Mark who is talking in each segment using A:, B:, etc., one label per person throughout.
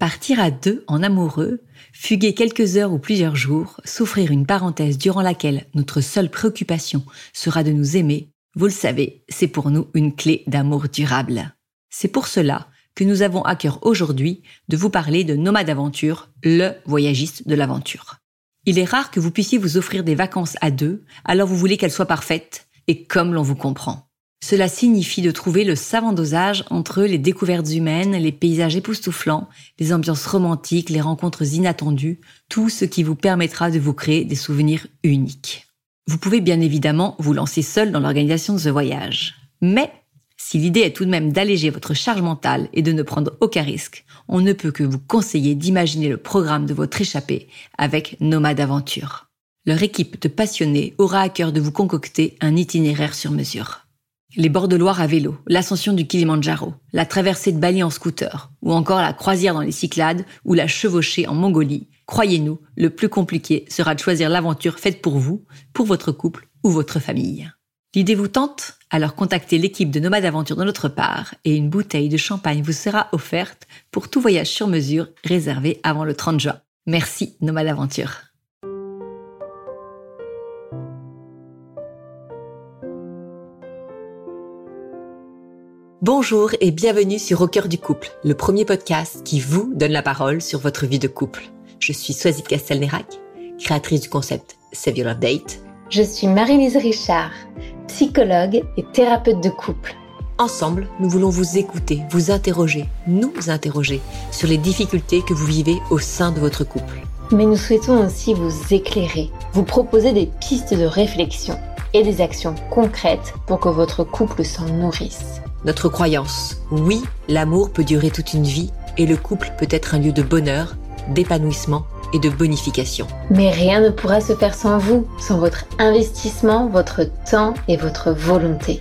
A: Partir à deux en amoureux, fuguer quelques heures ou plusieurs jours, souffrir une parenthèse durant laquelle notre seule préoccupation sera de nous aimer, vous le savez, c'est pour nous une clé d'amour durable. C'est pour cela que nous avons à cœur aujourd'hui de vous parler de Nomade Aventure, le voyagiste de l'aventure. Il est rare que vous puissiez vous offrir des vacances à deux, alors vous voulez qu'elles soient parfaites et comme l'on vous comprend. Cela signifie de trouver le savant dosage entre les découvertes humaines, les paysages époustouflants, les ambiances romantiques, les rencontres inattendues, tout ce qui vous permettra de vous créer des souvenirs uniques. Vous pouvez bien évidemment vous lancer seul dans l'organisation de ce voyage. Mais si l'idée est tout de même d'alléger votre charge mentale et de ne prendre aucun risque, on ne peut que vous conseiller d'imaginer le programme de votre échappée avec Nomade Aventure. Leur équipe de passionnés aura à cœur de vous concocter un itinéraire sur mesure. Les bords de Loire à vélo, l'ascension du Kilimanjaro, la traversée de Bali en scooter, ou encore la croisière dans les Cyclades ou la chevauchée en Mongolie, croyez-nous, le plus compliqué sera de choisir l'aventure faite pour vous, pour votre couple ou votre famille. L'idée vous tente? Alors contactez l'équipe de Nomade Aventure de notre part et une bouteille de champagne vous sera offerte pour tout voyage sur mesure réservé avant le 30 juin. Merci Nomade Aventure. Bonjour et bienvenue sur Au cœur du couple, le premier podcast qui vous donne la parole sur votre vie de couple. Je suis Soisy Castelnerac, créatrice du concept Save Your Love Date.
B: Je suis Marie-Lise Richard, psychologue et thérapeute de couple.
A: Ensemble, nous voulons vous écouter, vous interroger, nous interroger sur les difficultés que vous vivez au sein de votre couple.
B: Mais nous souhaitons aussi vous éclairer, vous proposer des pistes de réflexion et des actions concrètes pour que votre couple s'en nourrisse
A: notre croyance. Oui, l'amour peut durer toute une vie et le couple peut être un lieu de bonheur, d'épanouissement et de bonification.
B: Mais rien ne pourra se faire sans vous, sans votre investissement, votre temps et votre volonté.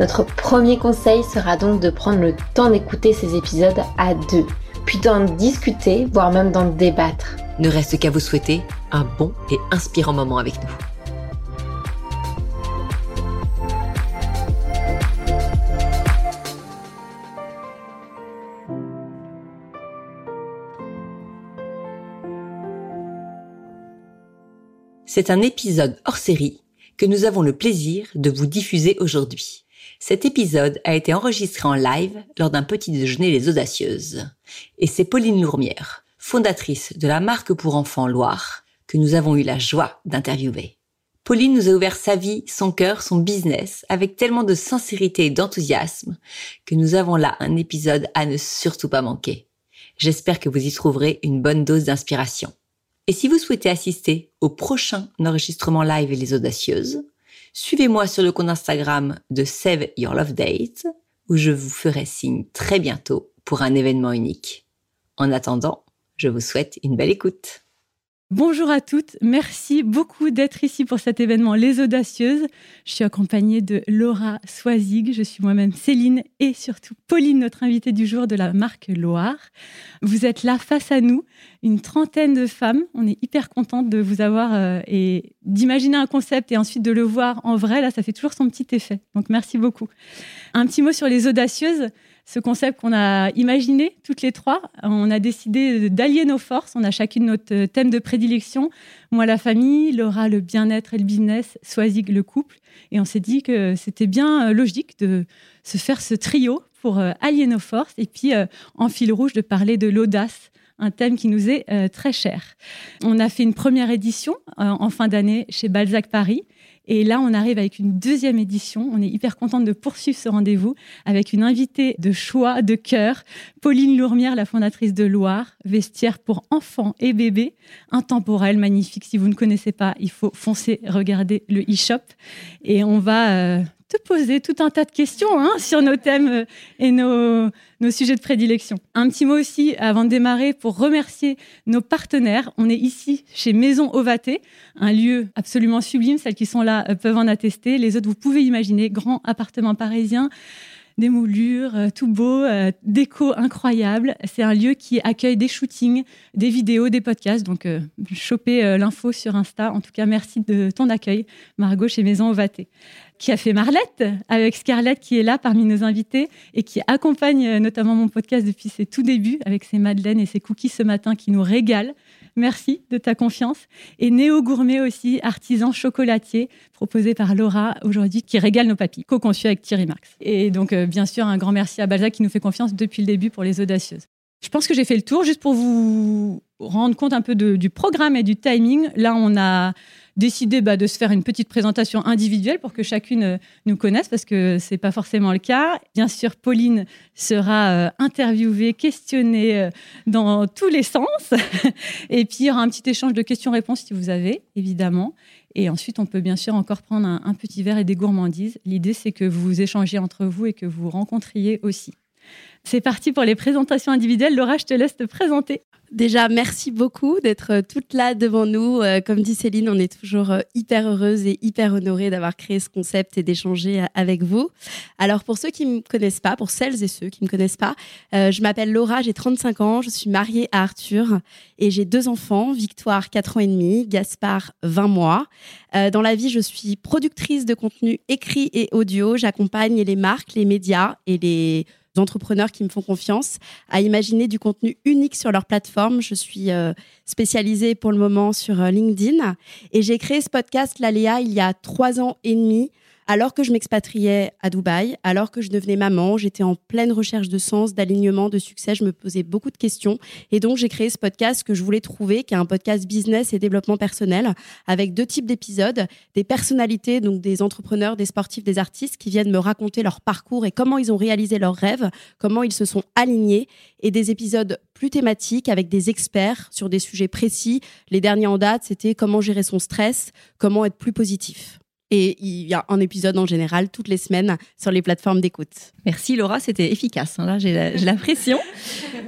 B: Notre premier conseil sera donc de prendre le temps d'écouter ces épisodes à deux, puis d'en discuter, voire même d'en débattre.
A: Ne reste qu'à vous souhaiter un bon et inspirant moment avec nous. C'est un épisode hors série que nous avons le plaisir de vous diffuser aujourd'hui. Cet épisode a été enregistré en live lors d'un petit déjeuner Les Audacieuses. Et c'est Pauline Lourmière, fondatrice de la marque pour enfants Loire, que nous avons eu la joie d'interviewer. Pauline nous a ouvert sa vie, son cœur, son business avec tellement de sincérité et d'enthousiasme que nous avons là un épisode à ne surtout pas manquer. J'espère que vous y trouverez une bonne dose d'inspiration. Et si vous souhaitez assister au prochain enregistrement live et les audacieuses, suivez-moi sur le compte Instagram de Save Your Love Date, où je vous ferai signe très bientôt pour un événement unique. En attendant, je vous souhaite une belle écoute.
C: Bonjour à toutes, merci beaucoup d'être ici pour cet événement Les Audacieuses. Je suis accompagnée de Laura Soisig, je suis moi-même Céline et surtout Pauline, notre invitée du jour de la marque Loire. Vous êtes là face à nous, une trentaine de femmes. On est hyper contente de vous avoir euh, et d'imaginer un concept et ensuite de le voir en vrai. Là, ça fait toujours son petit effet. Donc merci beaucoup. Un petit mot sur Les Audacieuses ce concept qu'on a imaginé toutes les trois. On a décidé d'allier nos forces. On a chacune notre thème de prédilection. Moi, la famille, Laura, le bien-être et le business, Soisig, le couple. Et on s'est dit que c'était bien euh, logique de se faire ce trio pour euh, allier nos forces et puis euh, en fil rouge de parler de l'audace un thème qui nous est très cher. On a fait une première édition en fin d'année chez Balzac Paris et là, on arrive avec une deuxième édition. On est hyper contente de poursuivre ce rendez-vous avec une invitée de choix, de cœur, Pauline Lourmière, la fondatrice de Loire, vestiaire pour enfants et bébés, intemporel, magnifique. Si vous ne connaissez pas, il faut foncer regarder le e-shop. Et on va euh, poser tout un tas de questions hein, sur nos thèmes euh, et nos, sujets de prédilection. Un petit mot aussi avant de démarrer pour remercier nos partenaires. On est ici chez Maison Ovaté, un lieu absolument sublime. Celles qui sont là euh, peuvent en attester. Les autres, vous pouvez imaginer, grand appartement parisien des moulures, euh, tout beau, déco incroyable. C'est un lieu qui accueille des shootings, des vidéos, des podcasts. Donc, euh, chopez l'info sur Insta. En tout cas, merci de ton accueil, Margot, chez Maison Ovaté. Qui a fait Marlette, avec Scarlett qui est là parmi nos invités et qui accompagne euh, notamment mon podcast depuis ses tout débuts avec ses madeleines et ses cookies ce matin qui nous régalent. Merci de ta confiance. Et Néo Gourmet aussi, artisan chocolatier, proposé par Laura aujourd'hui, qui régale nos papilles, co-conçu avec Thierry Marx. Et donc, euh, bien sûr, un grand merci à Balzac qui nous fait confiance depuis le début pour les audacieuses. Je pense que j'ai fait le tour juste pour vous rendre compte un peu du programme et du timing. Là, on a décidé bah, de se faire une petite présentation individuelle pour que chacune euh, nous connaisse, parce que c'est pas forcément le cas. Bien sûr, Pauline sera euh, interviewée, questionnée euh, dans tous les sens. Et puis, il y aura un petit échange de questions-réponses si vous avez, évidemment. Et ensuite, on peut bien sûr encore prendre un, un petit verre et des gourmandises. L'idée, c'est que vous échangiez entre vous et que vous rencontriez aussi. C'est parti pour les présentations individuelles. Laura, je te laisse te présenter.
D: Déjà, merci beaucoup d'être euh, toute là devant nous. Euh, comme dit Céline, on est toujours euh, hyper heureuse et hyper honorée d'avoir créé ce concept et d'échanger avec vous. Alors, pour ceux qui ne me connaissent pas, pour celles et ceux qui ne me connaissent pas, je m'appelle Laura, j'ai 35 ans, je suis mariée à Arthur et j'ai deux enfants, Victoire, 4 ans et demi, Gaspard, 20 mois. dans la vie, je suis productrice de contenu écrit et audio. J'accompagne les marques, les médias et les entrepreneurs qui me font confiance à imaginer du contenu unique sur leur plateforme. Je suis euh, spécialisée pour le moment sur euh, LinkedIn et j'ai créé ce podcast L'Aléa il y a trois ans et demi alors que je m'expatriais à Dubaï, alors que je devenais maman, j'étais en pleine recherche de sens, d'alignement, de succès, je me posais beaucoup de questions. Et donc, j'ai créé ce podcast que je voulais trouver, qui est un podcast business et développement personnel, avec deux types d'épisodes, des personnalités, donc des entrepreneurs, des sportifs, des artistes, qui viennent me raconter leur parcours et comment ils ont réalisé leurs rêves, comment ils se sont alignés, et des épisodes plus thématiques avec des experts sur des sujets précis. Les derniers en date, c'était comment gérer son stress, comment être plus positif. Et il y a un épisode en général toutes les semaines sur les plateformes d'écoute.
A: Merci Laura, c'était efficace. Hein. Là, j'ai la, pression.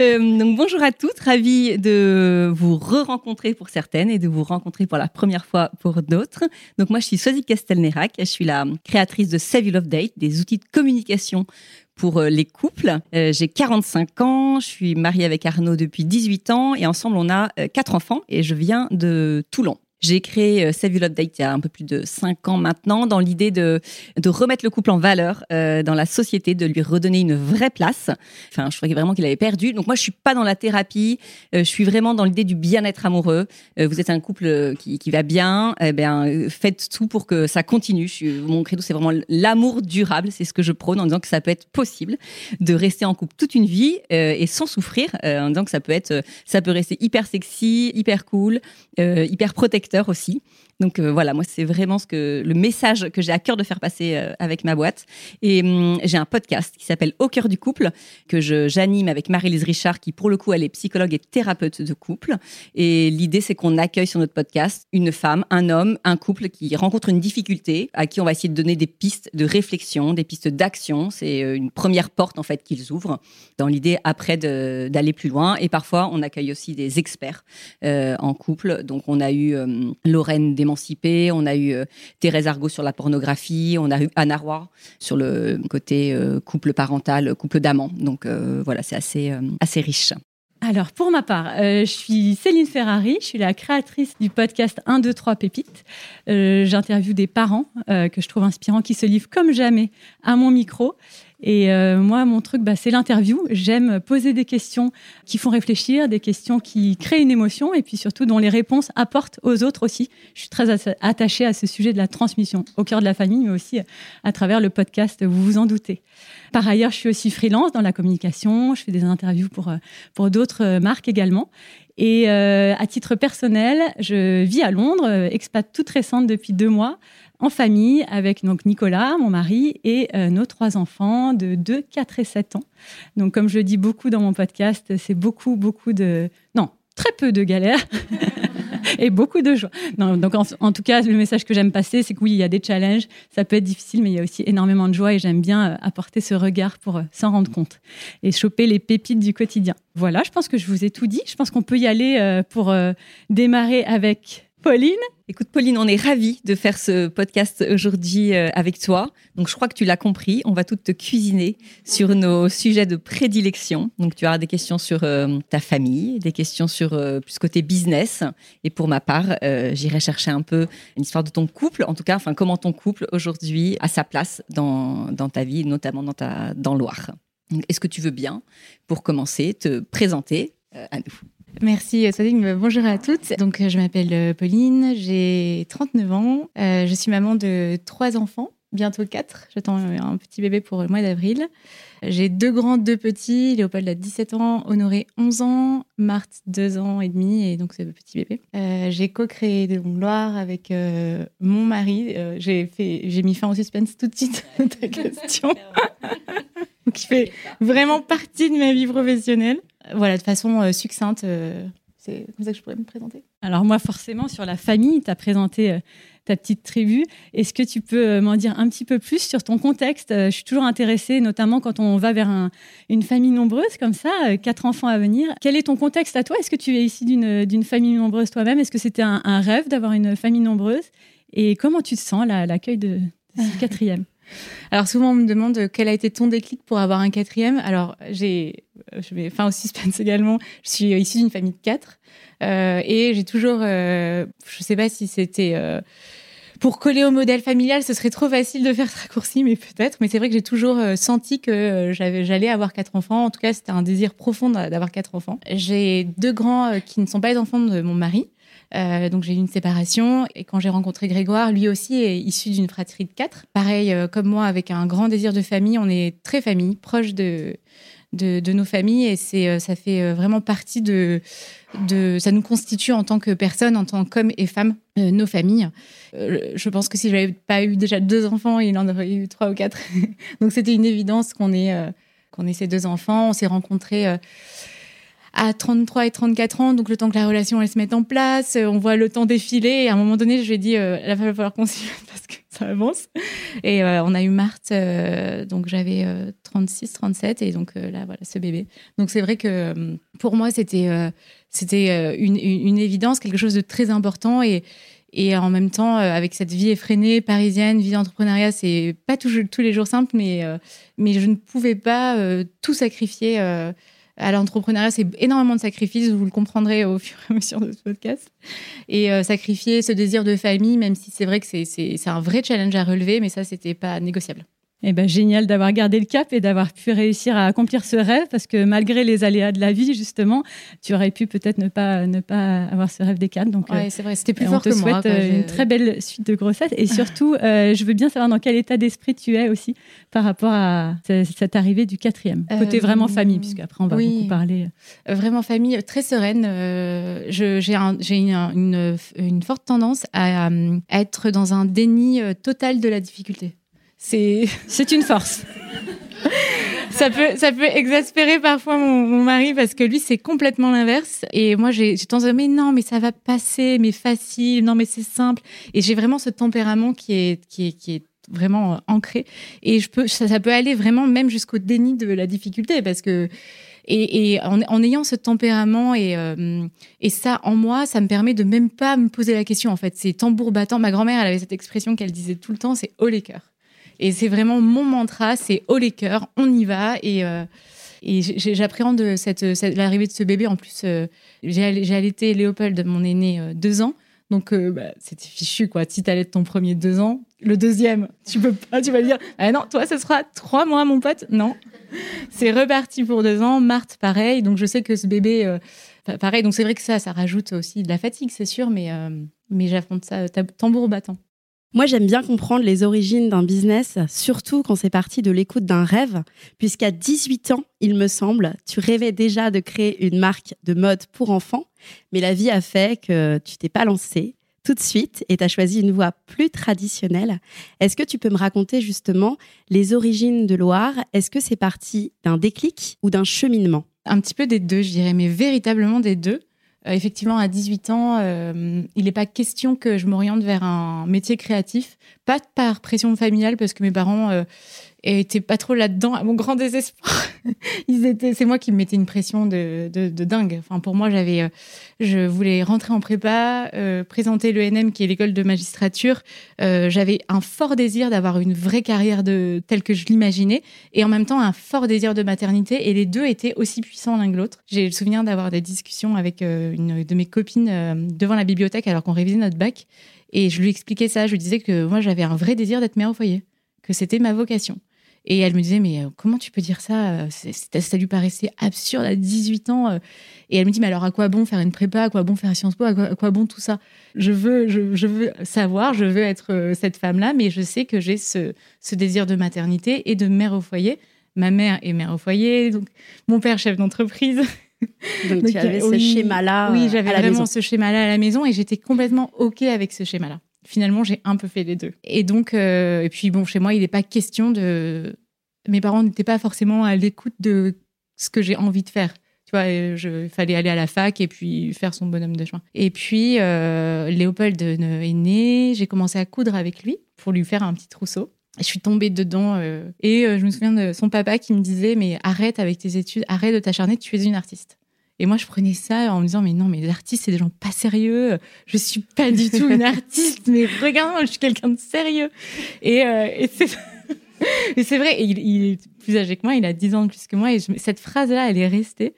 A: Euh, donc bonjour à toutes, ravie de vous re-rencontrer pour certaines et de vous rencontrer pour la première fois pour d'autres. Donc moi, je suis Swazik Castelnerac, je suis la créatrice de Save Love Date, des outils de communication pour euh, les couples. Euh, j'ai 45 ans, je suis mariée avec Arnaud depuis 18 ans et ensemble on a quatre enfants et je viens de Toulon. J'ai créé euh, Save Your Date il y a un peu plus de cinq ans maintenant, dans l'idée de, remettre le couple en valeur euh, dans la société, de lui redonner une vraie place. Enfin, je croyais vraiment qu'il avait perdu. Donc moi, je suis pas dans la thérapie. Euh, je suis vraiment dans l'idée du bien-être amoureux. Vous êtes un couple qui, va bien. Eh bien, faites tout pour que ça continue. Mon credo, c'est vraiment l'amour durable. C'est ce que je prône en disant que ça peut être possible de rester en couple toute une vie et sans souffrir. en disant que ça peut être, ça peut rester hyper sexy, hyper cool, hyper protecteur aussi. Donc euh, voilà, moi c'est vraiment ce que le message que j'ai à cœur de faire passer euh, avec ma boîte. Et hum, j'ai un podcast qui s'appelle Au cœur du couple que j'anime avec Marie-Lise Richard qui pour le coup elle est psychologue et thérapeute de couple. Et l'idée c'est qu'on accueille sur notre podcast une femme, un homme, un couple qui rencontre une difficulté à qui on va essayer de donner des pistes de réflexion, des pistes d'action. C'est euh, une première porte en fait qu'ils ouvrent dans l'idée après d'aller plus loin. Et parfois on accueille aussi des experts en couple. Donc on a eu Lorraine On a eu euh, Thérèse Argot sur la pornographie. On a eu Anna Roy sur le côté euh, couple parental, couple d'amants. Donc euh, voilà, c'est assez, assez riche.
C: Alors, pour ma part, je suis Céline Ferrari, je suis la créatrice du podcast 1, 2, 3 Pépites. J'interviewe des parents que je trouve inspirants, qui se livrent comme jamais à mon micro. Et euh, moi, mon truc, bah, c'est l'interview. J'aime poser des questions qui font réfléchir, des questions qui créent une émotion et puis surtout dont les réponses apportent aux autres aussi. Je suis très attachée à ce sujet de la transmission au cœur de la famille, mais aussi à travers le podcast, vous vous en doutez. Par ailleurs, je suis aussi freelance dans la communication. Je fais des interviews pour, euh, pour d'autres euh, marques également. Et à titre personnel, je vis à Londres, expat toute récente depuis deux mois en famille avec donc Nicolas, mon mari, et euh, nos trois enfants de 2, 4 et 7 ans. Donc, comme je dis beaucoup dans mon podcast, c'est beaucoup, beaucoup de... Non, très peu de galères. et beaucoup de joie. donc en, tout cas, le message que j'aime passer, c'est que oui, il y a des challenges, ça peut être difficile, mais il y a aussi énormément de joie et j'aime bien euh, apporter ce regard pour euh, s'en rendre compte et choper les pépites du quotidien. Voilà, je pense que je vous ai tout dit. Je pense qu'on peut y aller pour démarrer avec Pauline.
A: Écoute, Pauline, on est ravis de faire ce podcast aujourd'hui euh, avec toi. Donc, je crois que tu l'as compris. On va toutes te cuisiner sur nos sujets de prédilection. Donc, tu auras des questions sur euh, ta famille, des questions sur euh, plus côté business. Et pour ma part, j'irai chercher un peu une histoire de ton couple. En tout cas, enfin, comment ton couple aujourd'hui a sa place dans, dans ta vie, notamment dans ta dans Loire. Est-ce que tu veux bien, pour commencer, te présenter à nous?
E: Merci Swadig, bonjour à toutes. Donc je m'appelle euh, Pauline, j'ai 39 ans, euh, je suis maman de trois enfants, bientôt quatre. J'attends un petit bébé pour le mois d'avril. J'ai deux grands, deux petits. Léopold a 17 ans, Honoré 11 ans, Marthe 2 ans et demi, et donc c'est le petit bébé. Euh, j'ai co-créé des Loire avec mon mari. j'ai j'ai mis fin au suspense tout de suite à ta question. qui fait vraiment partie de ma vie professionnelle voilà, de façon euh, succincte. Euh, c'est comme ça que je pourrais me présenter.
C: Alors moi, forcément, sur la famille, tu as présenté euh, ta petite tribu. Est-ce que tu peux m'en dire un petit peu plus sur ton contexte? Je suis toujours intéressée, notamment quand on va vers une famille nombreuse comme ça, quatre enfants à venir. Quel est ton contexte à toi? Est-ce que tu es ici d'une famille nombreuse toi-même? Est-ce que c'était un, rêve d'avoir une famille nombreuse? Et comment tu te sens l'accueil de, de ce quatrième?
E: Alors souvent on me demande quel a été ton déclic pour avoir un quatrième? Alors j'ai, je vais fin au suspense également. Je suis issue d'une famille de quatre euh, et j'ai toujours, euh, je sais pas si c'était euh, pour coller au modèle familial, ce serait trop facile de faire ce raccourci, mais peut-être. Mais c'est vrai que j'ai toujours euh, senti que euh, j'allais avoir quatre enfants. En tout cas, c'était un désir profond d'avoir quatre enfants. J'ai deux grands qui ne sont pas les enfants de mon mari. Euh, donc j'ai eu une séparation et quand j'ai rencontré Grégoire, lui aussi est issu d'une fratrie de quatre. Pareil euh, comme moi, avec un grand désir de famille, on est très famille, proche de nos familles et c'est euh, ça fait vraiment partie de ça nous constitue en tant que personne, en tant qu'homme et femme, nos familles. je pense que si j'avais pas eu déjà deux enfants, il en aurait eu trois ou quatre. donc c'était une évidence qu'on ait qu'on ait ces deux enfants. On s'est rencontrés à 33 et 34 ans, donc le temps que la relation elle se mette en place, euh, on voit le temps défiler. Et à un moment donné, je lui ai dit, euh, il va falloir qu'on s'y parce que ça avance. Et euh, on a eu Marthe, donc j'avais 36, 37, et donc là, voilà, ce bébé. Donc c'est vrai que pour moi, c'était c'était une, évidence, quelque chose de très important. Et, et en même temps, avec cette vie effrénée, parisienne, vie d'entrepreneuriat, c'est pas tous les jours simple, mais, mais je ne pouvais pas tout sacrifier à l'entrepreneuriat, c'est énormément de sacrifices, vous le comprendrez au fur et à mesure de ce podcast. Et euh, sacrifier ce désir de famille, même si c'est vrai que c'est un vrai challenge à relever, mais ça, c'était pas négociable.
C: Eh ben, génial d'avoir gardé le cap et d'avoir pu réussir à accomplir ce rêve parce que malgré les aléas de la vie, justement, tu aurais pu peut-être ne pas, ne pas avoir ce rêve des quatre. Donc,
E: ouais, c'est vrai, c'était plus fort que moi.
C: On te souhaite euh, une très belle suite de grossesse et surtout, euh, je veux bien savoir dans quel état d'esprit tu es aussi par rapport à cette arrivée du quatrième. Côté vraiment famille, puisque après on va beaucoup parler.
E: Vraiment famille, très sereine. j'ai un, une, une, forte tendance à, à être dans un déni total de la difficulté.
C: C'est une force.
E: ça peut, exaspérer parfois mon, mari parce que lui, c'est complètement l'inverse. Et moi, j'ai tendance à dire, mais non, mais ça va passer, mais facile, non, mais c'est simple. Et j'ai vraiment ce tempérament qui est, vraiment ancré. Et ça, peut aller vraiment même jusqu'au déni de la difficulté parce que, et, en, ayant ce tempérament et, euh, et ça en moi, ça me permet de même pas me poser la question. En fait, c'est tambour battant. Ma grand-mère, elle avait cette expression qu'elle disait tout le temps, c'est haut les cœurs. Et c'est vraiment mon mantra, c'est haut les cœurs, on y va. Et, euh, et j'appréhende cette, l'arrivée de ce bébé. En plus, euh, j'ai allaité Léopold, mon aîné, euh, deux ans. Donc, bah, c'était fichu, quoi. Si t'allais ton premier deux ans, le deuxième, tu peux pas, tu vas dire, ah non, toi, ce sera trois mois, mon pote. Non. C'est reparti pour deux ans. Marthe, pareil. Donc, je sais que ce bébé, pareil. Donc, c'est vrai que ça, ça rajoute aussi de la fatigue, c'est sûr, mais, mais j'affronte ça tambour battant.
D: Moi, j'aime bien comprendre les origines d'un business, surtout quand c'est parti de l'écoute d'un rêve, puisqu'à 18 ans, il me semble, tu rêvais déjà de créer une marque de mode pour enfants, mais la vie a fait que tu t'es pas lancé. Tout de suite et tu as choisi une voie plus traditionnelle. Est-ce que tu peux me raconter justement les origines de Loire? Est-ce que c'est parti d'un déclic ou d'un cheminement?
E: Un petit peu des deux, je dirais, mais véritablement des deux. Euh, effectivement, à 18 ans, euh, il n'est pas question que je m'oriente vers un métier créatif, pas par pression familiale, parce que mes parents euh, et étaient pas trop là-dedans, à mon grand désespoir. C'est moi qui me mettais une pression de, dingue. Enfin, pour moi, j'avais, euh, je voulais rentrer en prépa, euh, présenter l'ENM, qui est l'école de magistrature. Euh, j'avais un fort désir d'avoir une vraie carrière telle que je l'imaginais, et en même temps un fort désir de maternité. Et les deux étaient aussi puissants l'un que l'autre. J'ai le souvenir d'avoir des discussions avec une de mes copines devant la bibliothèque alors qu'on révisait notre bac, et je lui expliquais ça. Je lui disais que moi, j'avais un vrai désir d'être mère au foyer, que c'était ma vocation. Et elle me disait, mais euh, comment tu peux dire ça euh, Ça lui paraissait absurde à 18 ans. Euh. Et elle me dit, mais alors à quoi bon faire une prépa À quoi bon faire Sciences Po à quoi, bon tout ça? Je veux, je, veux savoir, je veux être cette femme-là, mais je sais que j'ai ce, ce désir de maternité et de mère au foyer. Ma mère est mère au foyer, donc mon père chef d'entreprise.
D: Donc, tu avais ce schéma-là.
E: Oui, j'avais vraiment ce schéma-là à la maison et j'étais complètement OK avec ce schéma-là finalement, j'ai un peu fait les deux. Et donc, euh, et puis bon, chez moi, il n'est pas question de. Mes parents n'étaient pas forcément à l'écoute de ce que j'ai envie de faire. Tu vois, il fallait aller à la fac et puis faire son bonhomme de chemin. Et puis, euh, Léopold est né, j'ai commencé à coudre avec lui pour lui faire un petit trousseau. Je suis tombée dedans euh, et je me souviens de son papa qui me disait mais arrête avec tes études, arrête de t'acharner, tu es une artiste. Et moi, je prenais ça en me disant, mais non, mais les artistes, c'est des gens pas sérieux. Je suis pas du tout une artiste, mais regarde-moi, je suis quelqu'un de sérieux. Et, euh, et c'est vrai, il, il, est plus âgé que moi, il a 10 ans de plus que moi. Et cette phrase-là, elle est restée.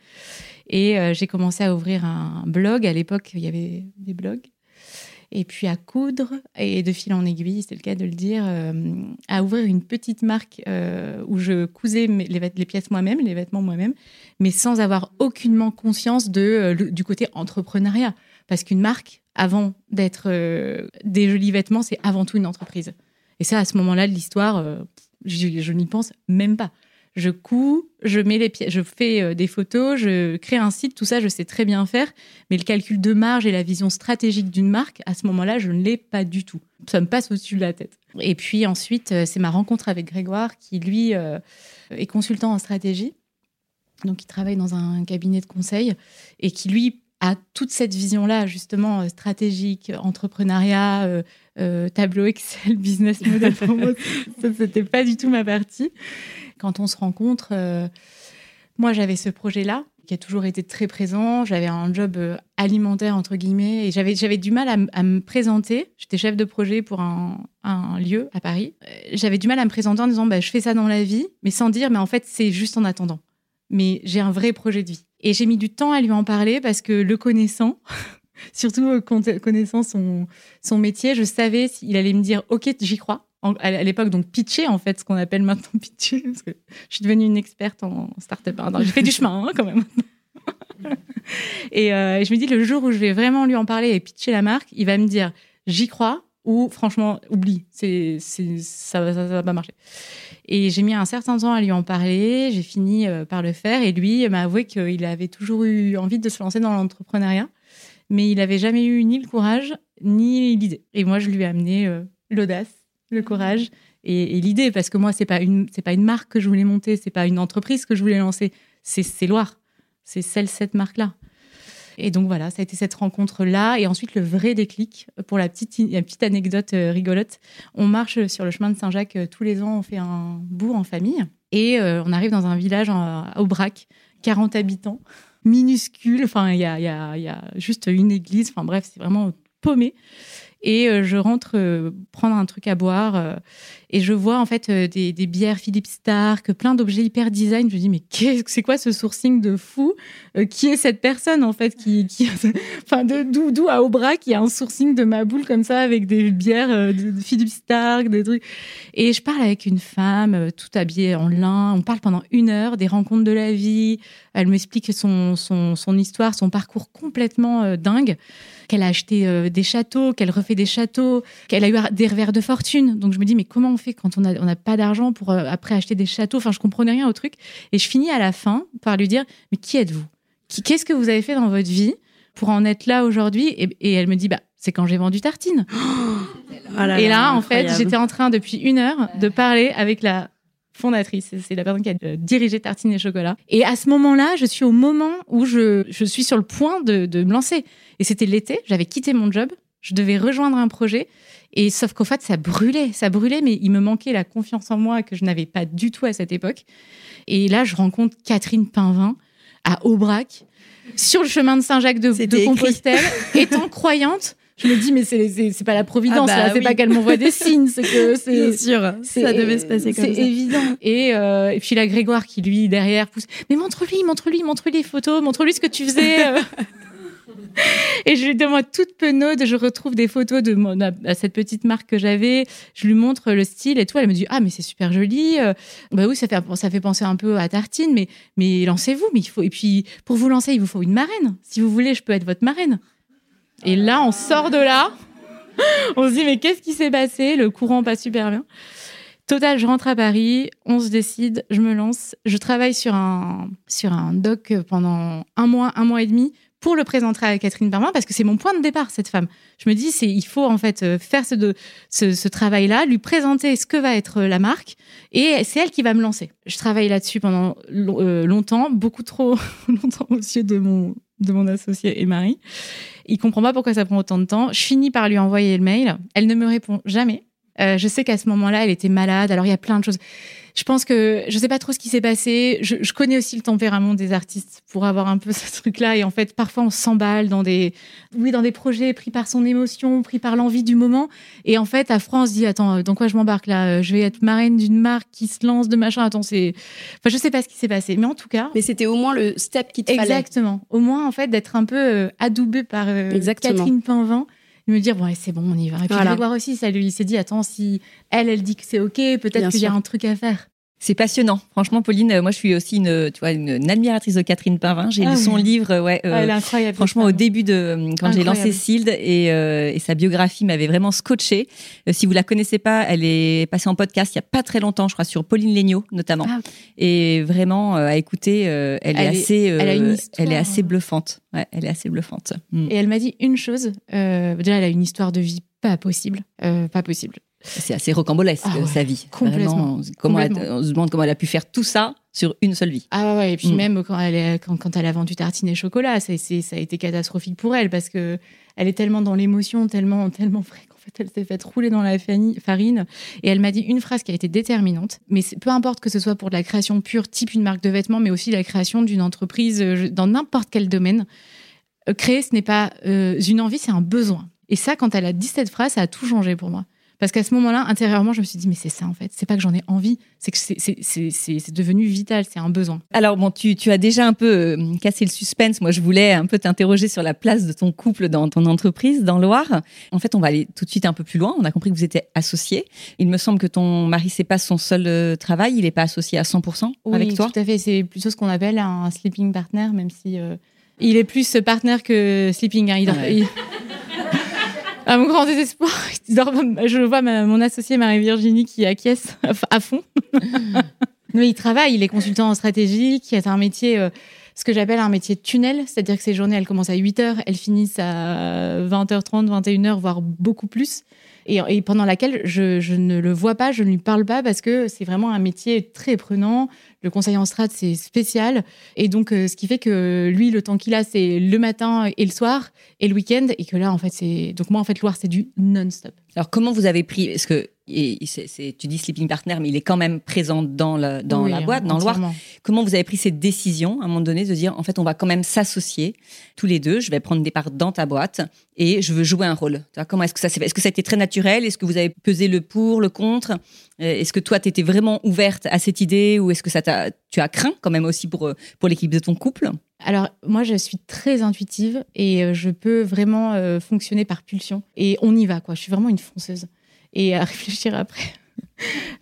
E: Et euh, j'ai commencé à ouvrir un blog. À l'époque, il y avait des blogs et puis à coudre et de fil en aiguille, c'est le cas de le dire, euh, à ouvrir une petite marque euh, où je cousais les, pièces moi-même, les vêtements moi-même, mais sans avoir aucunement conscience euh, du côté entrepreneuriat. Parce qu'une marque, avant d'être des jolis vêtements, c'est avant tout une entreprise. Et ça, à ce moment-là de l'histoire, je n'y pense même pas je couds, je mets les pièces, je fais euh, des photos, je crée un site, tout ça, je sais très bien faire. Mais le calcul de marge et la vision stratégique d'une marque, à ce moment-là, je ne l'ai pas du tout. Ça me passe au-dessus de la tête. Et puis ensuite, euh, c'est ma rencontre avec Grégoire, qui lui euh, est consultant en stratégie. Donc, il travaille dans un cabinet de conseil et qui lui a toute cette vision-là, justement, stratégique, entrepreneuriat, tableau Excel, business model. Pour moi, ça, c'était pas du tout ma partie quand on se rencontre, euh, moi j'avais ce projet-là qui a toujours été très présent. J'avais un job euh, alimentaire, entre guillemets, et j'avais, j'avais du mal à, me présenter. J'étais chef de projet pour un, lieu à Paris. Euh, j'avais du mal à me présenter en disant bah, je fais ça dans la vie, mais sans dire mais en fait c'est juste en attendant. Mais j'ai un vrai projet de vie. Et j'ai mis du temps à lui en parler parce que le connaissant, surtout connaissant son, son métier, je savais s'il allait me dire ok j'y crois. À l'époque donc pitcher en fait ce qu'on appelle maintenant pitcher parce que je suis devenue une experte en start-up. J'ai fait du chemin hein, quand même. Et euh, je me dis le jour où je vais vraiment lui en parler et pitcher la marque il va me dire j'y crois ou franchement oublie. Ça, ça, va pas marcher. Et j'ai mis un certain temps à lui en parler. J'ai fini euh, par le faire. Et lui m'a avoué qu'il avait toujours eu envie de se lancer dans l'entrepreneuriat. Mais il avait jamais eu ni le courage ni l'idée. Et moi je lui ai amené euh, l'audace le courage et, l'idée, parce que moi, c'est pas une, pas une marque que je voulais monter, c'est pas une entreprise que je voulais lancer, c'est c'est Loire, c'est celle cette marque-là. Et donc voilà, ça a été cette rencontre-là. Et ensuite, le vrai déclic, pour la petite, la petite anecdote euh, rigolote, on marche sur le chemin de Saint-Jacques euh, tous les ans, on fait un bourg en famille. Et euh, on arrive dans un village à Aubrac, 40 habitants, minuscule. Enfin, il y a, y, a, y a juste une église. Enfin bref, c'est vraiment paumé. Et euh, je rentre euh, prendre un truc à boire euh, et je vois en fait des, bières Philippe Stark, plein d'objets hyper design. Je me dis mais c'est quoi ce sourcing de fou Qui est cette personne en fait qui, qui... enfin d'où d'où à Aubrac il y a un sourcing de ma boule comme ça avec des bières de, Philippe Stark, des trucs. Et je parle avec une femme tout habillée en lin. On parle pendant une heure des rencontres de la vie. Elle m'explique son, son, son histoire, son parcours complètement dingue qu'elle a acheté euh, des châteaux, qu'elle refait des châteaux, qu'elle a eu des revers de fortune. Donc je me dis, mais comment on fait quand on n'a on a pas d'argent pour euh, après acheter des châteaux? Enfin, je comprenais rien au truc. Et je finis à la fin par lui dire, mais qui êtes-vous? Qu'est-ce que vous avez fait dans votre vie pour en être là aujourd'hui? Et, elle me dit, bah, c'est quand j'ai vendu tartine. Oh et là, en fait, j'étais en train depuis une heure de parler avec la fondatrice. C'est la personne qui a euh, dirigé Tartine et Chocolat. Et à ce moment-là, je suis au moment où je, je suis sur le point de, de me lancer. Et c'était l'été, j'avais quitté mon job. Je devais rejoindre un projet. Et sauf qu'au fait, ça brûlait, ça brûlait, mais il me manquait la confiance en moi que je n'avais pas du tout à cette époque. Et là, je rencontre Catherine Pinvin à Aubrac, sur le chemin de Saint-Jacques de, de Compostelle, étant croyante. Je me dis, mais c'est pas la providence, ah bah c'est pas qu'elle m'envoie des signes, c'est que c'est.
D: sûr, ça devait se passer comme ça.
E: C'est évident. Et, euh, et puis la Grégoire qui, lui, derrière, pousse Mais montre-lui, montre-lui, montre-lui les photos, montre-lui ce que tu faisais. Euh. Et je lui demande toute penaude, je retrouve des photos de mon, à cette petite marque que j'avais, je lui montre le style et tout. Elle me dit ah mais c'est super joli. Euh. Bah oui ça fait ça fait penser un peu à tartine, mais mais lancez-vous. Mais il faut et puis pour vous lancer il vous faut une marraine. Si vous voulez je peux être votre marraine. Et là on sort de là, on se dit mais qu'est-ce qui s'est passé? Le courant passe super bien. Total, je rentre à Paris, on se décide, je me lance, je travaille sur un sur un doc pendant un mois, un mois et demi pour le présenter à Catherine Berman parce que c'est mon point de départ, cette femme. Je me dis, il faut en fait euh, faire ce, ce, travail-là, lui présenter ce que va être euh, la marque et c'est elle qui va me lancer. Je travaille là-dessus pendant euh, longtemps, beaucoup trop longtemps aux yeux de mon, de mon associé et mari. Il comprend pas pourquoi ça prend autant de temps. Je finis par lui envoyer le mail. Elle ne me répond jamais. je sais qu'à ce moment-là, elle était malade. Alors, il y a plein de choses je pense que je sais pas trop ce qui s'est passé. Je, je, connais aussi le tempérament des artistes pour avoir un peu ce truc-là. Et en fait, parfois, on s'emballe dans des, oui, dans des projets pris par son émotion, pris par l'envie du moment. Et en fait, à France, on se dit, attends, dans quoi je m'embarque là? Je vais être marraine d'une marque qui se lance de machin. Attends, c'est, enfin, je sais pas ce qui s'est passé, mais en tout cas.
D: Mais c'était au moins le step qui te fallait.
E: Exactement. Au moins, en fait, d'être un peu euh, adoubé par euh, Catherine Pinvin me dire bon c'est bon on y va. Et puis voilà. voir aussi ça lui il s'est dit attends si elle elle dit que c'est ok peut-être qu'il y a un truc à faire
A: c'est passionnant. Franchement, Pauline, euh, moi, je suis aussi une, tu vois, une, admiratrice de Catherine Pinvin. J'ai lu ah son livre, ouais.
E: Euh, elle est incroyable.
A: Franchement, au début de, quand j'ai lancé Sild et, euh, et, sa biographie m'avait vraiment scotché. si vous la connaissez pas, elle est passée en podcast il y a pas très longtemps, je crois, sur Pauline Legnaud, notamment. Ah, et vraiment, à écouter, elle, est assez, elle, est assez bluffante. Ouais, elle est assez bluffante.
E: Mm. Et elle m'a dit une chose. déjà, elle a une histoire de vie pas possible, pas possible.
A: C'est assez rocambolesque ah sa vie. Complètement. comment on se demande comment elle a pu faire tout ça sur une seule vie.
E: Ah ouais, et puis mm. même quand elle, quand, elle a vendu tartines et chocolat, ça a été catastrophique pour elle parce que elle est tellement dans l'émotion, tellement, tellement qu'en fait elle s'est faite rouler dans la farine. Et elle m'a dit une phrase qui a été déterminante. Mais peu importe que ce soit pour de la création pure, type une marque de vêtements, mais aussi la création d'une entreprise euh, dans n'importe quel domaine. Euh, créer, ce n'est pas euh, une envie, c'est un besoin. Et ça, quand elle a dit cette phrase, ça a tout changé pour moi. Parce qu'à ce moment-là, intérieurement, je me suis dit, mais c'est ça en fait. C'est pas que j'en ai envie, c'est que c'est devenu vital, c'est un besoin.
A: Alors, bon, tu, tu as déjà un peu euh, cassé le suspense. Moi, je voulais un peu t'interroger sur la place de ton couple dans ton entreprise, dans Loire. En fait, on va aller tout de suite un peu plus loin. On a compris que vous étiez associés. Il me semble que ton mari, c'est pas son seul euh, travail. Il n'est pas associé à 100% avec toi.
E: Oui, tout à fait. C'est plutôt ce qu'on appelle un sleeping partner, même si. Euh, il est plus partenaire que sleeping. Hein. Il, à mon grand désespoir, je vois mon associé Marie-Virginie qui acquiesce à fond. Mais il travaille, il est consultant en stratégie, qui est un métier, euh, ce que j'appelle un métier de tunnel, c'est-à-dire que ses journées, elles commencent à 8 h elles finissent à 20h30, 21h, voire beaucoup plus. Et, pendant laquelle je, je, ne le vois pas, je ne lui parle pas parce que c'est vraiment un métier très prenant. Le conseil en strat, c'est spécial. Et donc, euh, ce qui fait que lui, le temps qu'il a, c'est le matin et le soir et le week-end. Et que là, en fait, c'est. Donc, moi, en fait, Loire, c'est du non-stop.
A: Alors, comment vous avez pris. Que et tu dis sleeping partner, mais il est quand même présent dans, le, dans la boîte, dans Loire. Comment vous avez pris cette décision, à un moment donné, de dire, en fait, on va quand même s'associer tous les deux, je vais prendre des parts dans ta boîte et je veux jouer un rôle. Comment est-ce que ça s'est fait? Est-ce que ça a été très naturel? Est-ce que vous avez pesé le pour, le contre? Euh, Est-ce que toi, tu étais vraiment ouverte à cette idée ou est-ce que ça tu as craint quand même aussi pour, pour l'équipe de ton couple?
E: Alors, moi, je suis très intuitive et euh, je peux vraiment euh, fonctionner par pulsion. Et on y va, quoi. Je suis vraiment une fonceuse et à réfléchir après.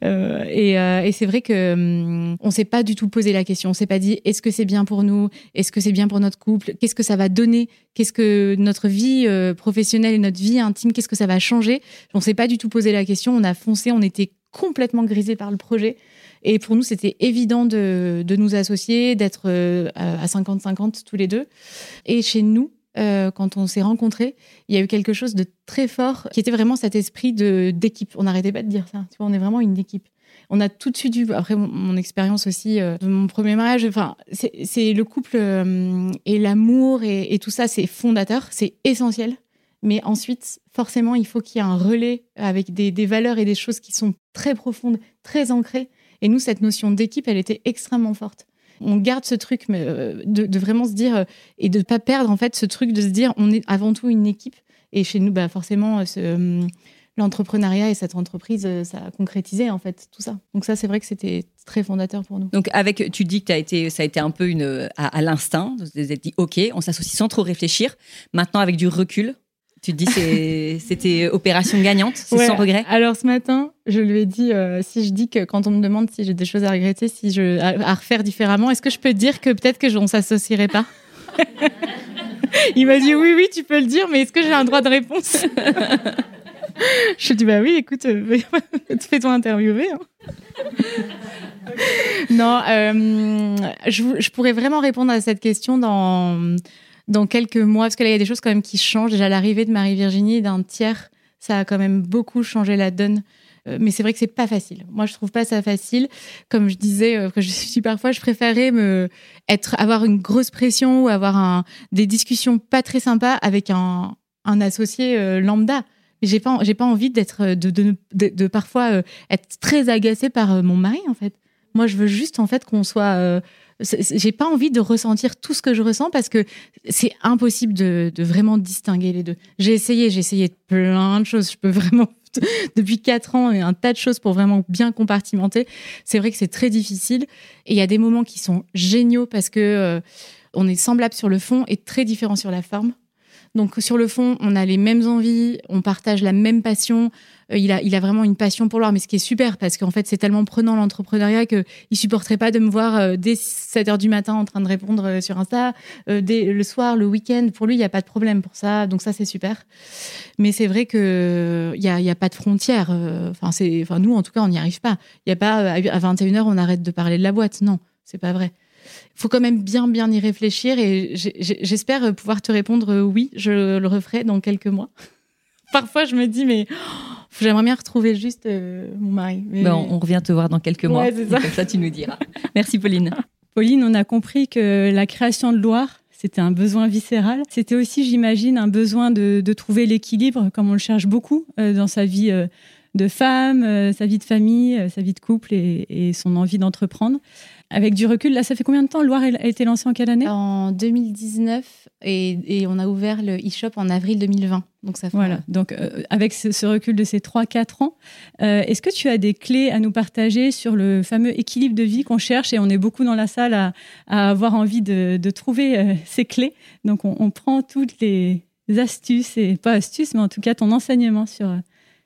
E: Euh, et, euh, et c'est vrai que hum, on s'est pas du tout posé la question. On s'est pas dit est-ce que c'est bien pour nous? Est-ce que c'est bien pour notre couple? Qu'est-ce que ça va donner? Qu'est-ce que notre vie euh, professionnelle et notre vie intime Qu'est-ce que ça va changer? On s'est pas du tout posé la question. On a foncé. On était complètement grisé par le projet. Et pour nous, c'était évident de, de, nous associer, d'être à 50-50 tous les deux. Et chez nous, euh, quand on s'est rencontrés, il y a eu quelque chose de très fort qui était vraiment cet esprit d'équipe. On n'arrêtait pas de dire ça. Tu vois, on est vraiment une équipe. On a tout de suite vu, après mon, expérience aussi euh, de mon premier mariage, enfin, c'est le couple euh, et l'amour et, tout ça, c'est fondateur, c'est essentiel. Mais ensuite, forcément, il faut qu'il y ait un relais avec des, valeurs et des choses qui sont très profondes, très ancrées. Et nous, cette notion d'équipe, elle était extrêmement forte. On garde ce truc de, de, vraiment se dire et de ne pas perdre en fait ce truc de se dire on est avant tout une équipe. Et chez nous, bah, forcément, ce, l'entrepreneuriat et cette entreprise, euh, ça a concrétisé en fait tout ça. Donc ça, c'est vrai que c'était très fondateur pour nous.
A: Donc avec, tu dis que été, ça a été un peu une, à, l'instinct. Vous avez dit OK, on s'associe sans trop réfléchir. Maintenant, avec du recul, tu te dis c'était opération gagnante, c'est sans regret.
E: Alors ce matin, je lui ai dit euh, si je dis que quand on me demande si j'ai des choses à regretter, si je à, refaire différemment, est-ce que je peux dire que peut-être que on s'associerait pas Il m'a dit oui oui, tu peux le dire, mais est-ce que j'ai un droit de réponse? Je dis bah oui, écoute, euh, fais-toi interviewer. Hein. non, euh, je, je, pourrais vraiment répondre à cette question dans, dans quelques mois, parce que là, il y a des choses quand même qui changent. Déjà, l'arrivée de Marie-Virginie d'un tiers, ça a quand même beaucoup changé la donne. Euh, mais c'est vrai que c'est pas facile. Moi, je trouve pas ça facile. Comme je disais, que je suis parfois, je préférais me être, avoir une grosse pression ou avoir des discussions pas très sympas avec un, associé lambda j'ai pas j'ai pas envie d'être euh, de, parfois euh, être très agacée par euh, mon mari en fait moi je veux juste en fait qu'on soit j'ai pas envie de ressentir tout ce que je ressens parce que c'est impossible de, vraiment distinguer les deux. J'ai essayé j'ai essayé plein de choses. Je peux vraiment depuis quatre ans un tas de choses pour vraiment bien compartimenter. C'est vrai que c'est très difficile. Et il y a des moments qui sont géniaux parce que on est semblable sur le fond et très différent sur la forme donc sur le fond, on a les mêmes envies, on partage la même passion. Euh, il, a, vraiment une passion pour l'art, mais ce qui est super, parce qu'en fait, c'est tellement prenant l'entrepreneuriat qu'il supporterait pas de me voir euh, dès 7 heures du matin en train de répondre euh, sur Insta, dès le soir, le week-end. Pour lui, il n'y a pas de problème pour ça, donc ça, c'est super. Mais c'est vrai qu'il n'y a, y a pas de frontières. Enfin, enfin, nous, en tout cas, on n'y arrive pas. Il n'y a pas à 21h, on arrête de parler de la boîte. Non, c'est pas vrai faut quand même bien, bien y réfléchir et j'espère pouvoir te répondre euh, oui, je le referai dans quelques mois. Parfois, je me dis, mais oh, j'aimerais bien retrouver juste euh, mon mari.
A: Mais... Ben, on revient te voir dans quelques mois.
E: ça.
A: Comme ça, tu nous diras. Merci, Pauline.
C: Pauline, on a compris que la création de Loire, c'était un besoin viscéral. C'était aussi, j'imagine, un besoin de, trouver l'équilibre, comme on le cherche beaucoup euh, dans sa vie de femme, sa vie de famille, sa vie de couple et son envie d'entreprendre. Avec du recul, là, ça fait combien de temps Loire a été lancée en quelle année
E: En 2019 et, on a ouvert le e-shop en avril 2020. Donc ça
C: Voilà, donc euh, avec ce, recul de ces 3-4 ans, euh, est-ce que tu as des clés à nous partager sur le fameux équilibre de vie qu'on cherche et on est beaucoup dans la salle à, avoir envie de, trouver euh, ces clés? Donc on, on, prend toutes les astuces, et pas astuces, mais en tout cas ton enseignement sur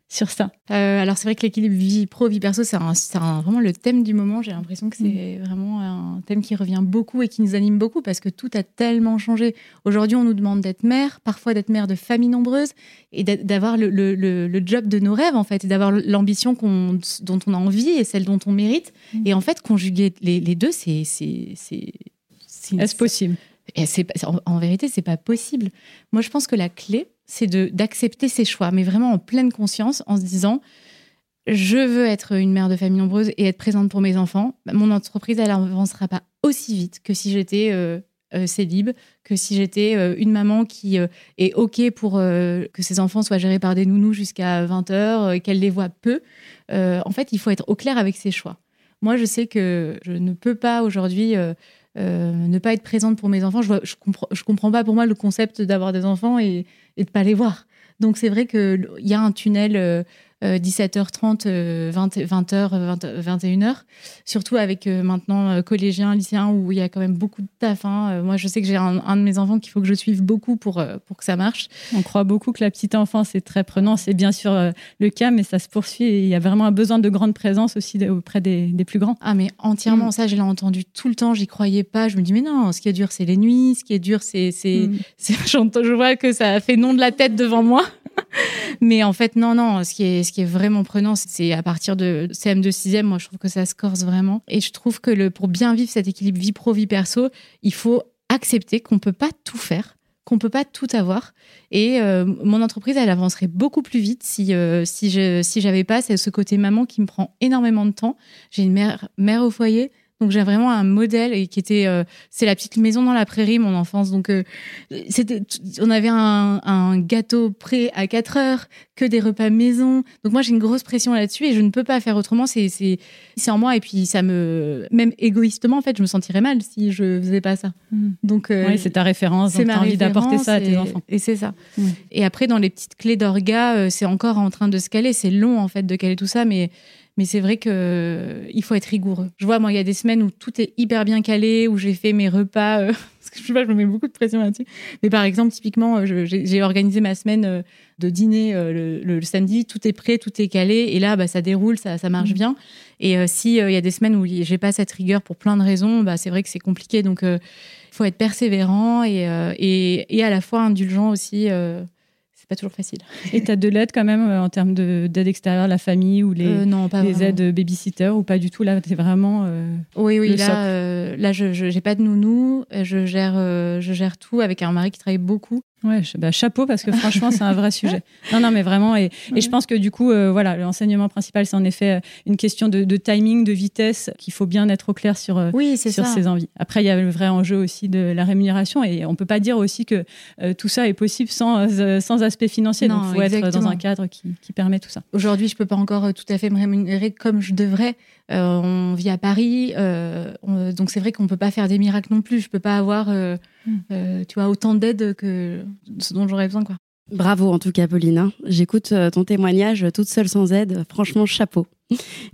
C: sur ça
E: euh, Alors c'est vrai que l'équilibre vie pro vie perso c'est vraiment le thème du moment. J'ai l'impression que c'est mm. vraiment un thème qui revient beaucoup et qui nous anime beaucoup parce que tout a tellement changé. Aujourd'hui on nous demande d'être mère, parfois d'être mère de famille nombreuse et d'avoir le, job de nos rêves en fait, et d'avoir l'ambition dont on a envie et celle dont on mérite. Mm. Et en fait conjuguer les, deux c'est c'est
C: est-ce possible?
E: En, en vérité c'est pas possible. Moi je pense que la clé c'est d'accepter ses choix, mais vraiment en pleine conscience, en se disant je veux être une mère de famille nombreuse et être présente pour mes enfants. Bah, mon entreprise, elle n'avancera pas aussi vite que si j'étais euh, euh célib, que si j'étais euh, une maman qui euh, est OK pour que ses enfants soient gérés par des nounous jusqu'à 20h et qu'elle les voit peu. en fait, il faut être au clair avec ses choix. Moi, je sais que je ne peux pas aujourd'hui euh, ne pas être présente pour mes enfants. Je, comprends, je comprends pas pour moi le concept d'avoir des enfants et, et de pas les voir. Donc c'est vrai qu'il y a un tunnel euh, 17h30, 20, h 21h. Surtout avec euh, maintenant euh, collégiens, lycéens, où il y a quand même beaucoup de taf. Hein. Euh, moi, je sais que j'ai un, de mes enfants qu'il faut que je suive beaucoup pour, pour que ça marche.
C: On croit beaucoup que la petite enfance est très prenant. C'est bien sûr le cas, mais ça se poursuit. Et il y a vraiment un besoin de grande présence aussi auprès des, des plus grands.
E: Ah, mais entièrement. Mm. Ça, je l'ai entendu tout le temps. J'y croyais pas. Je me dis, mais non, ce qui est dur, c'est les nuits. Ce qui est dur, c'est. c'est mm. Je vois que ça fait nom de la tête devant moi. mais en fait, non, non. Ce qui est, vraiment prenant, c'est à partir de CM2 6e, moi, je trouve que ça se corse vraiment. Et je trouve que pour bien vivre cet équilibre vie pro, vie perso, il faut accepter qu'on peut pas tout faire qu'on peut pas tout avoir et euh, mon entreprise elle avancerait beaucoup plus vite si euh, je j'avais pas ce côté maman qui me prend énormément de temps j'ai une mère au foyer Donc j'ai vraiment un modèle et qui était, euh, c'est la petite maison dans la prairie, mon enfance. Donc euh, c'était, on avait un, un, gâteau prêt à 4 heures, que des repas maison. Donc moi j'ai une grosse pression là-dessus et je ne peux pas faire autrement. C'est c'est c'est en moi et puis ça me, même égoïstement en fait, je me sentirais mal si je faisais pas ça.
C: Mm. Donc euh, oui, c'est ta référence. C'est ma envie d'apporter ça à tes enfants.
E: Et c'est ça. Et après dans les petites clés d'orga, c'est encore en train de se caler. C'est long en fait de caler tout ça, mais mais c'est vrai que euh, il faut être rigoureux. Je vois, moi, il y a des semaines où tout est hyper bien calé, où j'ai fait mes repas. Euh, parce que je sais pas, je me mets beaucoup de pression là-dessus. Mais par exemple, typiquement, euh, j'ai organisé ma semaine de dîner le, samedi, tout est prêt, tout est calé, et là, bah, ça déroule, ça, ça marche mmh. bien. Et si il y a des semaines où j'ai pas cette rigueur pour plein de raisons, bah, c'est vrai que c'est compliqué. Donc, il faut être persévérant et, et, et, à la fois indulgent aussi pas toujours facile.
C: Et tu as de l'aide quand même euh, en termes d'aide extérieure, la famille ou les, euh,
E: non, pas
C: les aides babysitter ou pas du tout? Là, tu es vraiment. Euh,
E: oui, oui, là, là je n'ai pas de nounou. Je gère, je gère tout avec un mari qui travaille beaucoup.
C: Ouais, bah, chapeau parce que franchement c'est un vrai sujet. Non, non, mais vraiment et, et je pense que du coup euh, voilà l'enseignement principal c'est en effet euh, une question de, de timing, de vitesse qu'il faut bien être au clair sur euh,
E: oui,
C: sur ses envies. Après il y a le vrai enjeu aussi de la rémunération et on peut pas dire aussi que tout ça est possible sans sans aspect financier. Donc il faut être dans un cadre qui, qui permet tout ça.
E: Aujourd'hui je peux pas encore tout à fait me rémunérer comme je devrais. on vit à Paris, donc c'est vrai qu'on peut pas faire des miracles non plus. Je peux pas avoir euh, tu vois, autant d'aide que ce dont j'aurais besoin, quoi.
D: Bravo en tout cas, Pauline. Hein. J'écoute euh, ton témoignage toute seule sans aide. Franchement, chapeau.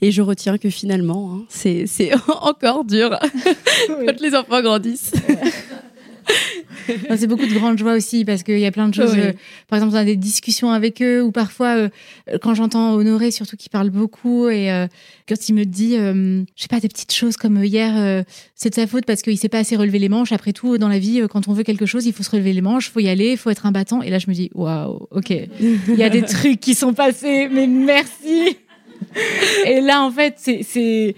D: Et je retiens que finalement, hein, c'est encore dur quand les enfants grandissent.
E: c'est beaucoup de grande joie aussi parce qu'il y a plein de choses. Euh, par exemple, on a des discussions avec eux ou parfois, euh, quand j'entends Honoré, surtout qui parle beaucoup et euh, quand il me dit, je sais pas, des petites choses comme hier, c'est de sa faute parce qu'il s'est pas assez relevé les manches. Après tout, dans la vie, quand on veut quelque chose, il faut se relever les manches, il faut y aller, il faut être un battant. Et là, je me dis, waouh, ok, il y a des trucs qui sont passés, mais merci. et là, en fait, c'est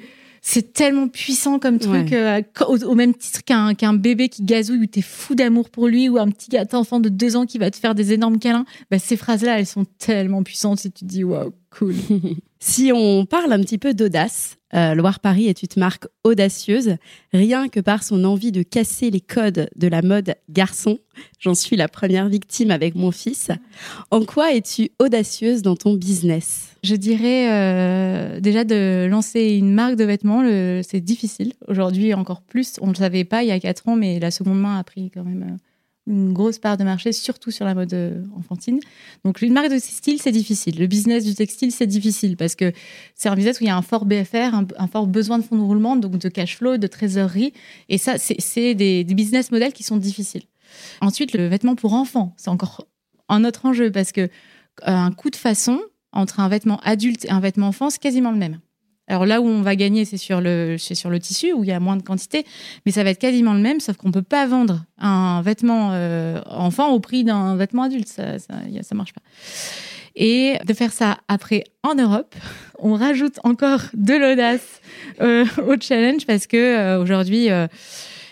E: c'est tellement puissant comme truc, euh, au, même titre qu'un bébé qui gazouille où t'es fou d'amour pour lui, ou un petit gâteau enfant de deux ans qui va te faire des énormes câlins. Bah, ces phrases-là, elles sont tellement puissantes et tu te dis, waouh, cool.
D: si on parle un petit peu d'audace, euh, Loire-Paris est une marque audacieuse, rien que par son envie de casser les codes de la mode garçon. J'en suis la première victime avec mon fils. En quoi es-tu audacieuse dans ton business?
E: Je dirais euh, déjà de lancer une marque de vêtements, c'est difficile. Aujourd'hui encore plus, on ne le savait pas il y a quatre ans, mais la seconde main a pris quand même euh, une grosse part de marché, surtout sur la mode euh, enfantine. Donc, une marque de textile, c'est difficile. Le business du textile, c'est difficile parce que c'est un business où il y a un fort BFR, un, fort besoin de fonds de roulement, donc de cash flow, de trésorerie. Et ça, c'est des, business models qui sont difficiles. Ensuite, le vêtement pour enfants, c'est encore un autre enjeu parce que euh, un coût de façon entre un vêtement adulte et un vêtement enfant, c'est quasiment le même. Alors là où on va gagner, c'est sur le sur le tissu où il y a moins de quantité, mais ça va être quasiment le même, sauf qu'on peut pas vendre un vêtement euh, enfant au prix d'un vêtement adulte, ça ça, ça marche pas. Et de faire ça après en Europe, on rajoute encore de l'audace euh, au challenge parce que euh, aujourd'hui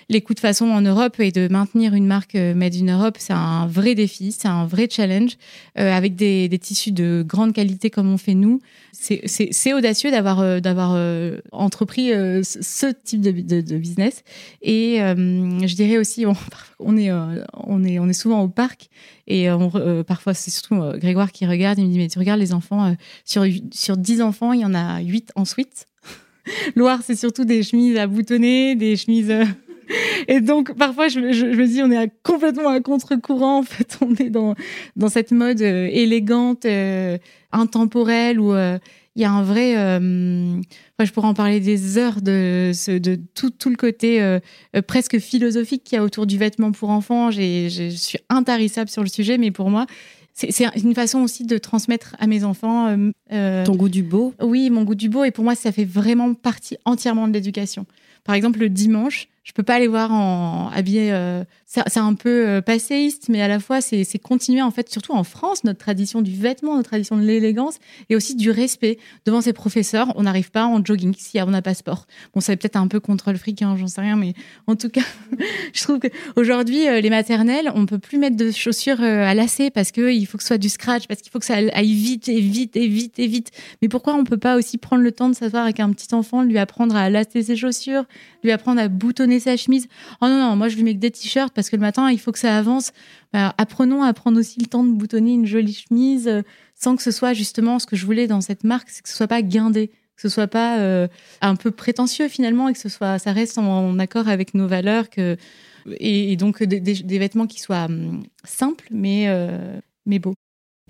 E: les coûts de façon en Europe et de maintenir une marque euh, made in Europe, c'est un vrai défi, c'est un vrai challenge euh, avec des, tissus de grande qualité comme on fait nous. C'est audacieux d'avoir euh, entrepris ce type de, business. Et je dirais aussi, on, est on est on est souvent au parc et parfois c'est surtout Grégoire qui regarde. Il me dit mais tu regardes les enfants sur sur 10 enfants, il y en a 8 en suite. Loire, c'est surtout des chemises à boutonner, des chemises et donc, parfois, je, me dis, on est complètement à contre-courant. En fait, on est dans, dans cette mode euh, élégante, euh, intemporelle, où euh, il y a un vrai. je pourrais en parler des heures de, de tout, tout le côté presque philosophique qu'il y a autour du vêtement pour enfants. Je suis intarissable sur le sujet, mais pour moi, c'est une façon aussi de transmettre à mes enfants.
D: Ton goût du beau
E: Oui, mon goût du beau. Et pour moi, ça fait vraiment partie entièrement de l'éducation. Par exemple, le dimanche, Je peux pas les voir en habillés. Euh, c'est un peu euh, passéiste, mais à la fois c'est continuer en fait, surtout en France, notre tradition du vêtement, notre tradition de l'élégance et aussi du respect devant ses professeurs. On n'arrive pas en jogging si on n'a pas sport. Bon, ça peut-être un peu contre le fric, hein, j'en sais rien, mais en tout cas, je trouve que aujourd'hui euh, les maternelles, on peut plus mettre de chaussures à lacets parce que il faut que ce soit du scratch, parce qu'il faut que ça aille vite et vite et vite et vite. Mais pourquoi on peut pas aussi prendre le temps de s'asseoir avec un petit enfant, lui apprendre à lacer ses chaussures, lui apprendre à boutonner sa chemise. Oh non, non, moi je lui mets que des t-shirts parce que le matin, il faut que ça avance. Bah, apprenons à prendre aussi le temps de boutonner une jolie chemise euh, sans que ce soit justement ce que je voulais dans cette marque, c'est que ce soit pas guindé, que ce soit pas euh, un peu prétentieux finalement et que ce soit, ça reste en, accord avec nos valeurs que, et, donc des, vêtements qui soient hum, simples mais, euh, mais beaux.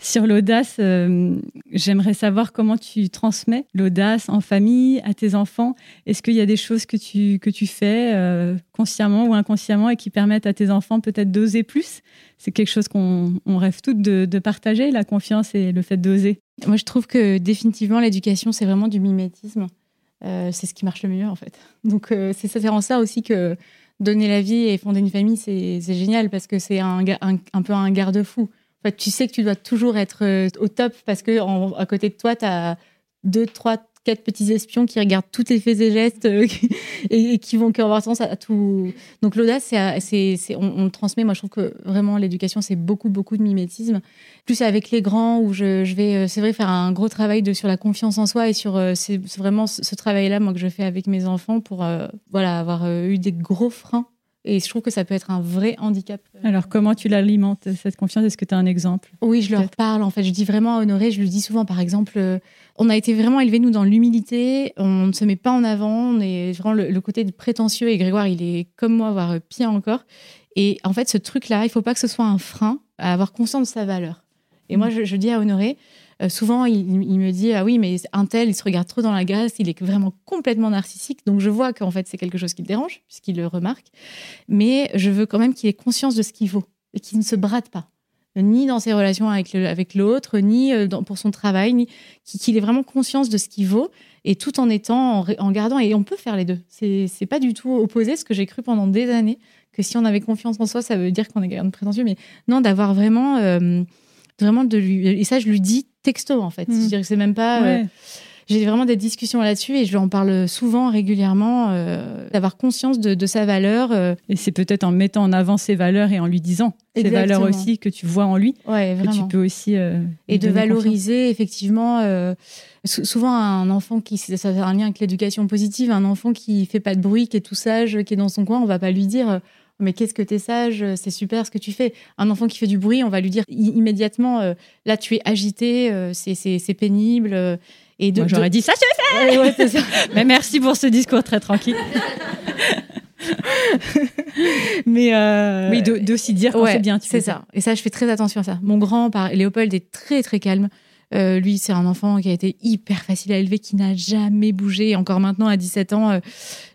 C: Sur l'audace, euh, j'aimerais savoir comment tu transmets l'audace en famille, à tes enfants. Est-ce qu'il y a des choses que tu, que tu fais euh, consciemment ou inconsciemment et qui permettent à tes enfants peut-être d'oser plus? C'est quelque chose qu'on rêve toutes de, partager, la confiance et le fait d'oser.
E: Moi, je trouve que définitivement, l'éducation, c'est vraiment du mimétisme. Euh, c'est ce qui marche le mieux, en fait. Donc, c'est ça, en ça aussi que donner la vie et fonder une famille, c'est génial parce que c'est un, un peu un garde-fou tu sais que tu dois toujours être euh, au top parce que à côté de toi, tu as deux, trois, quatre petits espions qui regardent tous tes faits et gestes euh, et, qui vont avoir tendance à, tout. Donc l'audace, c'est, on, le transmet. Moi, je trouve que vraiment l'éducation, c'est beaucoup, beaucoup de mimétisme. Plus avec les grands, où je, vais, euh, c'est vrai, faire un gros travail sur la confiance en soi et sur c'est, vraiment ce, travail-là, moi, que je fais avec mes enfants pour voilà avoir eu des gros freins et je trouve que ça peut être un vrai handicap.
C: Alors, comment tu l'alimentes, cette confiance? Est-ce que tu as un exemple?
E: Oui, je leur parle. En fait, je dis vraiment à Honoré, je lui dis souvent, par exemple, euh, on a été vraiment élevés, nous, dans l'humilité. On ne se met pas en avant. On est vraiment le, côté prétentieux. Et Grégoire, il est comme moi, voire pire encore. Et en fait, ce truc-là, il faut pas que ce soit un frein à avoir conscience de sa valeur. Et moi, je, je dis à Honoré, euh, souvent, il, me dit Ah oui, mais un tel, il se regarde trop dans la glace, il est vraiment complètement narcissique. Donc, je vois qu'en fait, c'est quelque chose qui le dérange, puisqu'il le remarque. Mais je veux quand même qu'il ait conscience de ce qu'il vaut et qu'il ne se brade pas ni dans ses relations avec l'autre, ni euh, pour son travail, ni qu'il ait vraiment conscience de ce qu'il vaut, et tout en étant, en, gardant, et on peut faire les deux. C'est pas du tout opposé, ce que j'ai cru pendant des années, que si on avait confiance en soi, ça veut dire qu'on est quelqu'un de prétentieux, mais non, d'avoir vraiment, euh, vraiment de lui, et ça je lui dis texto en fait. Je dirais que c'est même pas. Euh, j'ai vraiment des discussions là-dessus et je lui en parle souvent, régulièrement, euh, d'avoir conscience de, sa valeur. Euh.
C: Et c'est peut-être en mettant en avant ses valeurs et en lui disant ses valeurs aussi que tu vois en lui,
E: ouais,
C: que tu peux aussi.
E: et de valoriser effectivement. souvent, un enfant qui. Ça a un lien avec l'éducation positive, un enfant qui fait pas de bruit, qui est tout sage, qui est dans son coin, on va pas lui dire mais qu'est-ce que t'es sage, c'est super ce que tu fais. Un enfant qui fait du bruit, on va lui dire immédiatement, euh, là tu es agité, euh, c'est pénible. Euh,
C: et de, Moi j'aurais dit ça je fais. ça. mais merci pour ce discours très tranquille. mais oui, d'aussi dire quand c'est bien.
E: C'est ça. Et ça, je fais très attention à ça. Mon grand, Léopold, est très très calme. Euh, lui, c'est un enfant qui a été hyper facile à élever, qui n'a jamais bougé. encore maintenant, à 17 ans, euh,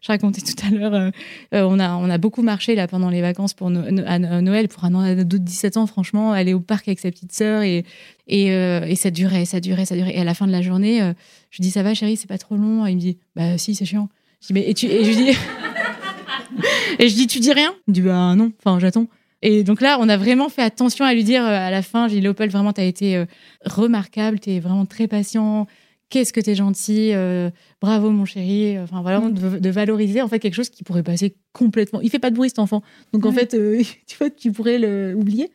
E: je racontais tout à l'heure, euh, on, a, on a beaucoup marché là pendant les vacances pour à Noël. Pour un ado de 17 ans, franchement, aller au parc avec sa petite sœur et, et, ça durait, ça durait, ça durait. Et à la fin de la journée, je dis Ça va, chérie, c'est pas trop long Il me dit Bah si, c'est chiant. Je dis, mais, et, tu, et je dis. et je dis Tu dis rien? Il me dit Bah non, enfin, j'attends. Et donc là, on a vraiment fait attention à lui dire euh, à la fin, j'ai dit Léopold, vraiment, tu as été euh, remarquable, tu es vraiment très patient. Qu'est-ce que tu es gentil, euh, bravo mon chéri. Enfin voilà, mm. de, valoriser en fait quelque chose qui pourrait passer complètement. Il fait pas de bruit cet enfant, donc en fait, tu vois, tu pourrais l'oublier.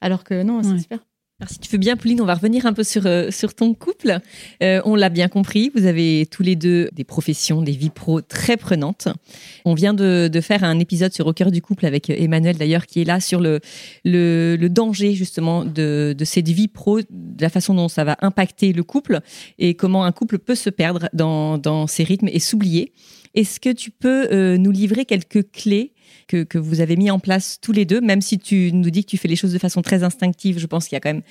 E: Alors que non, c'est super.
A: Si tu veux bien, Pauline, on va revenir un peu sur, euh, sur ton couple. Euh, on l'a bien compris, vous avez tous les deux des professions, des vies pro très prenantes. On vient de, de faire un épisode sur Au cœur du couple avec Emmanuel, d'ailleurs, qui est là sur le, le, le danger, justement, de, de cette vie pro, de la façon dont ça va impacter le couple et comment un couple peut se perdre dans, dans ses rythmes et s'oublier. Est-ce que tu peux euh, nous livrer quelques clés que, que, vous avez mis en place tous les deux, même si tu nous dis que tu fais les choses de façon très instinctive, je pense qu'il y a quand même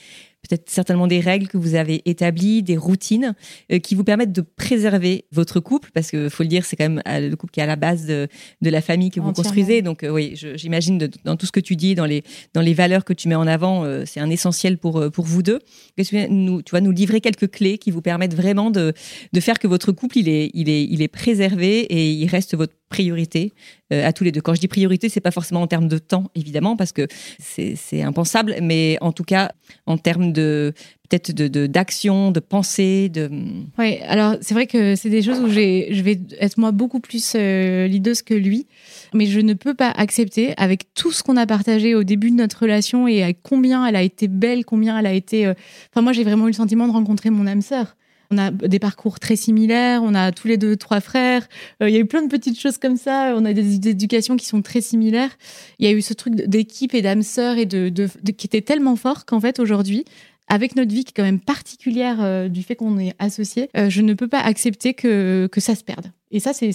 A: peut-être certainement des règles que vous avez établies, des routines euh, qui vous permettent de préserver votre couple, parce que faut le dire, c'est quand même le couple qui est à la base de, de la famille que vous construisez. Donc oui, j'imagine dans tout ce que tu dis, dans les dans les valeurs que tu mets en avant, c'est un essentiel pour pour vous deux. Que nous, tu vas nous livrer quelques clés qui vous permettent vraiment de de faire que votre couple il est il est il est préservé et il reste votre priorité euh, à tous les deux. Quand je dis priorité, c'est pas forcément en termes de temps, évidemment, parce que c'est impensable, mais en tout cas en termes de peut-être de d'action, de, pensée, de.
E: Oui, alors c'est vrai que c'est des choses où je vais être moi beaucoup plus euh, que lui, mais je ne peux pas accepter avec tout ce qu'on a partagé au début de notre relation et à combien elle a été belle, combien elle a été. Euh, enfin, moi j'ai vraiment eu le sentiment de rencontrer mon âme sœur. On a des parcours très similaires, on a tous les deux trois frères. Euh, il y a eu plein de petites choses comme ça. On a des, éducations qui sont très similaires. Il y a eu ce truc d'équipe et d'âme sœur et de, qui était tellement fort qu'en fait aujourd'hui, avec notre vie qui est quand même particulière euh, du fait qu'on est associé, euh, je ne peux pas accepter que, que ça se perde. Et ça, c'est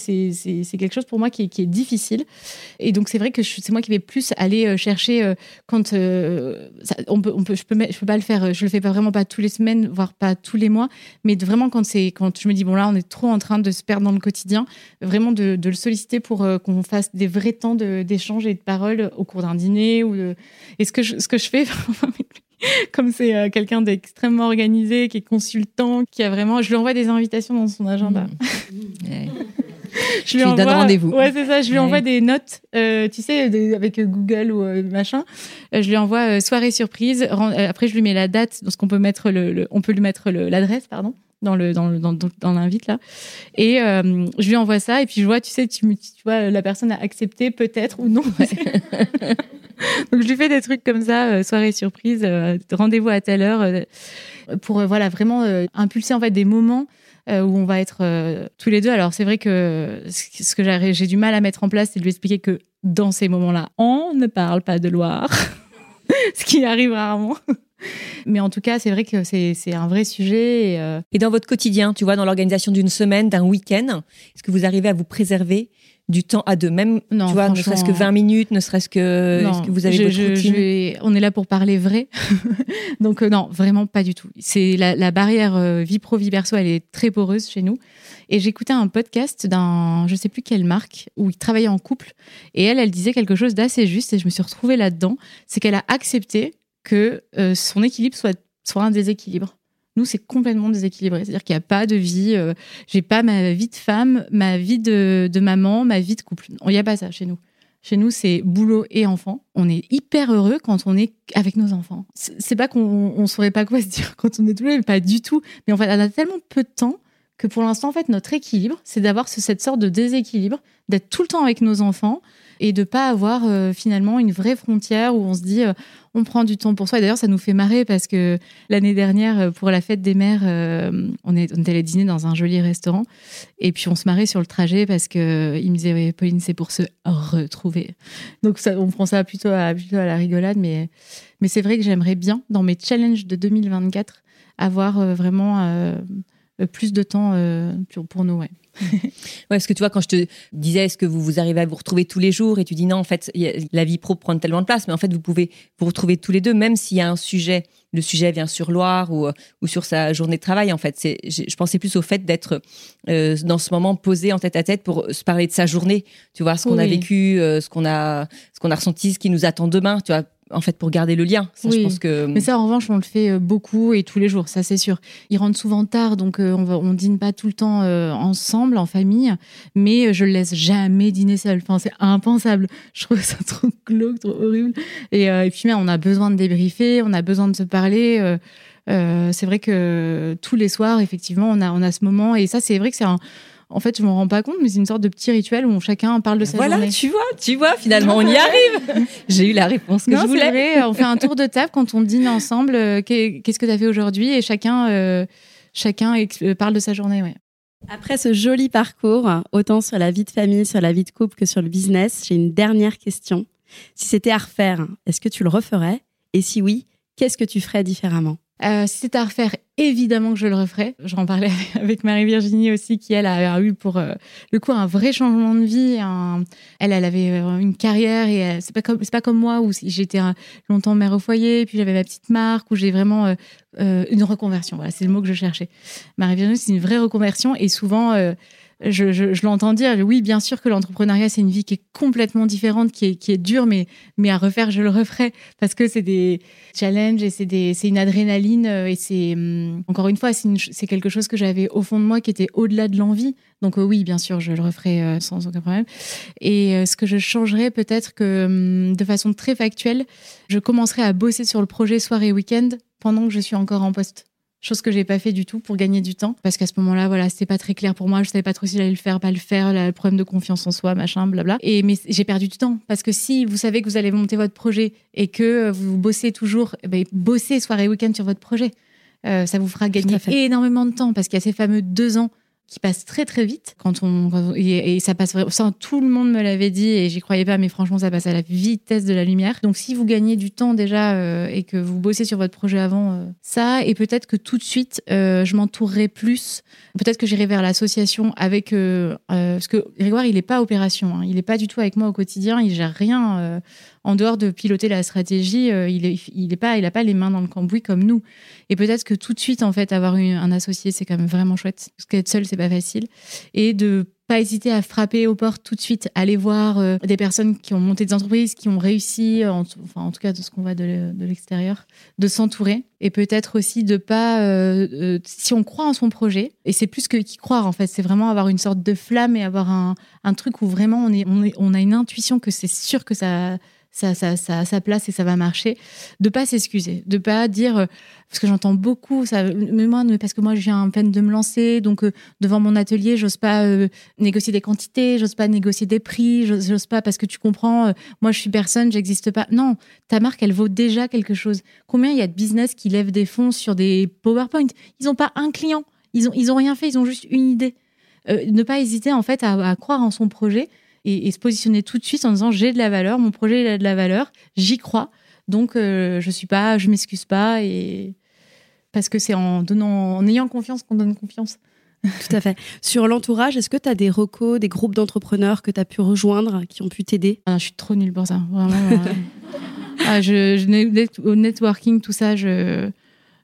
E: quelque chose pour moi qui est, difficile. Et donc, c'est vrai que c'est moi qui vais plus aller euh, chercher quand on peut, on peut, je peux, je peux pas le faire. Je le fais pas vraiment pas tous les semaines, voire pas tous les mois, mais vraiment quand quand je me dis bon là, on est trop en train de se perdre dans le quotidien, vraiment de, le solliciter pour qu'on fasse des vrais temps d'échange et de parole au cours d'un dîner ou et ce que ce que je fais comme c'est euh, quelqu'un d'extrêmement organisé, qui est consultant, qui a vraiment. Je lui envoie des invitations dans son agenda. Mmh.
A: je lui envoie, rendez-vous.
E: Ouais, c'est ça. Je lui envoie des notes, euh, tu sais, avec Google ou euh, machin. je lui envoie soirée surprise. après, je lui mets la date, donc qu'on peut mettre le, on peut lui mettre l'adresse, pardon dans le dans dans, dans l'invite là. Et je lui envoie ça et puis je vois tu sais tu, tu vois la personne a accepté peut-être ou non. Donc je lui fais des trucs comme ça, euh, soirée surprise, euh, rendez-vous à telle heure, euh, pour voilà vraiment impulser en fait des moments où on va être tous les deux. Alors c'est vrai que ce que j'ai du mal à mettre en place, c'est de lui expliquer que dans ces moments-là, on ne parle pas de Loire, ce qui arrive rarement. Mais en tout cas, c'est vrai que c'est un vrai sujet. Et,
A: et, dans votre quotidien, tu vois, dans l'organisation d'une semaine, d'un week-end, est-ce que vous arrivez à vous préserver du temps à deux, même non, tu vois, ne serait-ce que 20 minutes, ne serait-ce que, que vous avez je,
E: On est là pour parler vrai, donc euh, non, vraiment pas du tout. C'est la, la, barrière euh, vie pro vie perso, elle est très poreuse chez nous. Et j'écoutais un podcast d'un, je sais plus quelle marque, où il travaillait en couple, et elle, elle disait quelque chose d'assez juste, et je me suis retrouvée là-dedans, c'est qu'elle a accepté que euh, son équilibre soit soit un déséquilibre. Nous, c'est complètement déséquilibré. C'est-à-dire qu'il n'y a pas de vie. Euh, j'ai pas ma vie de femme, ma vie de, maman, ma vie de couple. Il n'y a pas ça chez nous. Chez nous, c'est boulot et enfant. On est hyper heureux quand on est avec nos enfants. C'est pas qu'on ne saurait pas quoi se dire quand on est tous les pas du tout. Mais en fait, on a tellement peu de temps que pour l'instant, en fait, notre équilibre, c'est d'avoir cette sorte de déséquilibre, d'être tout le temps avec nos enfants, et de pas avoir euh, finalement une vraie frontière où on se dit euh, on prend du temps pour soi. Et d'ailleurs, ça nous fait marrer parce que l'année dernière, euh, pour la fête des mères, on, est, on est allé dîner dans un joli restaurant et puis on se marrait sur le trajet parce que il me disait Pauline, c'est pour se retrouver. Donc on prend ça plutôt à, plutôt à la rigolade, mais mais c'est vrai que j'aimerais bien dans mes challenges de 2024 avoir vraiment plus de temps pour, nous. ouais,
A: parce que tu vois, quand je te disais, est-ce que vous, vous arrivez à vous retrouver tous les jours Et tu dis non, en fait, la vie pro prend tellement de place, mais en fait, vous pouvez vous retrouver tous les deux, même s'il y a un sujet, le sujet vient sur Loire ou, ou sur sa journée de travail. En fait, c'est, je pensais plus au fait d'être euh, dans ce moment posé en tête à tête pour se parler de sa journée. Tu vois, ce qu'on a vécu, euh, ce qu'on a, ce qu'on a ressenti, ce qui nous attend demain. Tu vois, en fait pour garder le lien.
E: je pense que... Mais ça, en revanche, on le fait euh, beaucoup et tous les jours, ça c'est sûr. Ils rentrent souvent tard, donc euh, on, va, on dîne pas tout le temps euh, ensemble, en famille, mais je le laisse jamais dîner seul. Enfin, c'est impensable. Je trouve ça trop glauque, trop horrible. Et, et puis, mais on a besoin de débriefer, on a besoin de se parler. c'est vrai que tous les soirs, effectivement, on a, on a ce moment. Et ça, c'est vrai que c'est un en fait, je m'en rends pas compte, mais c'est une sorte de petit rituel où chacun parle de sa
A: voilà,
E: journée.
A: Voilà, tu vois, tu vois, finalement, on y arrive. J'ai eu la réponse que je voulais.
E: Vrai, on fait un tour de table quand on dîne ensemble. Euh, qu'est-ce que tu as fait aujourd'hui Et chacun, euh, chacun euh, parle de sa journée. Ouais.
D: Après ce joli parcours, autant sur la vie de famille, sur la vie de couple que sur le business, j'ai une dernière question. Si c'était à refaire, est-ce que tu le referais? Et si oui, qu'est-ce que tu ferais différemment?
E: Euh, si c'était à refaire, évidemment que je le referais. J'en parlais avec Marie-Virginie aussi, qui elle a eu pour euh, le coup un vrai changement de vie. Elle, elle avait euh, une carrière et c'est pas comme moi où j'étais longtemps mère au foyer, puis j'avais ma petite marque où j'ai vraiment une reconversion. Voilà, c'est le mot que je cherchais. Marie-Virginie, c'est une vraie reconversion et souvent je, l'entends dire, oui, bien sûr que l'entrepreneuriat, c'est une vie qui est complètement différente, qui est, qui est dure, mais, mais à refaire, je le referai parce que c'est des challenges et c'est une adrénaline. Euh, et c'est, hum, encore une fois, c'est quelque chose que j'avais au fond de moi qui était au-delà de l'envie. Donc, euh, oui, bien sûr, je le referai euh, sans aucun problème. Et ce que je changerais, peut-être que hum, de façon très factuelle, je commencerai à bosser sur le projet soirée et week-end pendant que je suis encore en poste chose que j'ai pas fait du tout pour gagner du temps. Parce qu'à ce moment-là voilà c'était pas très clair pour moi. Je savais pas trop si j'allais le faire pas le faire le problème de confiance en soi machin blabla. Et mais j'ai perdu du temps. Parce que si vous savez que vous allez monter votre projet et que vous bossez toujours eh ben, bossez soirée week-end sur votre projet euh, ça vous fera gagner énormément de temps. Parce qu'il y a ces fameux deux ans qui passe très très vite quand on, et, ça passe ça tout le monde me l'avait dit et j'y croyais pas mais franchement ça passe à la vitesse de la lumière donc si vous gagnez du temps déjà euh, et que vous bossez sur votre projet avant euh, ça et peut-être que tout de suite euh, je m'entourerai plus peut-être que j'irai vers l'association avec parce que Grégoire il est pas opération hein. il est pas du tout avec moi au quotidien il gère rien en dehors de piloter la stratégie, euh, il est pas, les mains dans le cambouis comme nous. Et peut-être que tout de suite, en fait, avoir un associé, c'est quand même vraiment chouette. Parce qu'être seul, c'est pas facile. Et de pas hésiter à frapper aux portes tout de suite, aller voir euh, des personnes qui ont monté des entreprises, qui ont réussi, en, tout cas de ce qu'on voit de, l'extérieur, de s'entourer et peut-être aussi de pas, euh, si on croit en son projet, et c'est plus que qu'y croire en fait, c'est vraiment avoir une sorte de flamme et avoir un, truc où vraiment on a une intuition que c'est sûr que ça, ça, ça, ça a sa place et ça va marcher. De pas s'excuser, de pas dire euh, parce que j'entends beaucoup ça. Mais moi, parce que moi, je viens à peine de me lancer, donc euh, devant mon atelier, j'ose pas euh, négocier des quantités, j'ose pas négocier des prix, j'ose pas parce que tu comprends. moi, je suis personne, j'existe pas. Non, ta marque, elle vaut déjà quelque chose. Combien il y a de business qui lèvent des fonds sur des PowerPoint? Ils ont pas un client, ils ont ils ont rien fait, ils ont juste une idée. ne pas hésiter en fait à croire en son projet et, se positionner tout de suite en disant j'ai de la valeur, mon projet il a de la valeur, j'y crois, donc euh, je suis pas, je m'excuse pas et parce que c'est en donnant, en ayant confiance qu'on donne confiance.
D: Tout à fait. Sur l'entourage, est-ce que tu as des recos, des groupes d'entrepreneurs que tu as pu rejoindre, qui ont pu t'aider?
E: Ah, Je suis trop nulle pour ça, vraiment. ah, je, je, au networking, tout ça, je,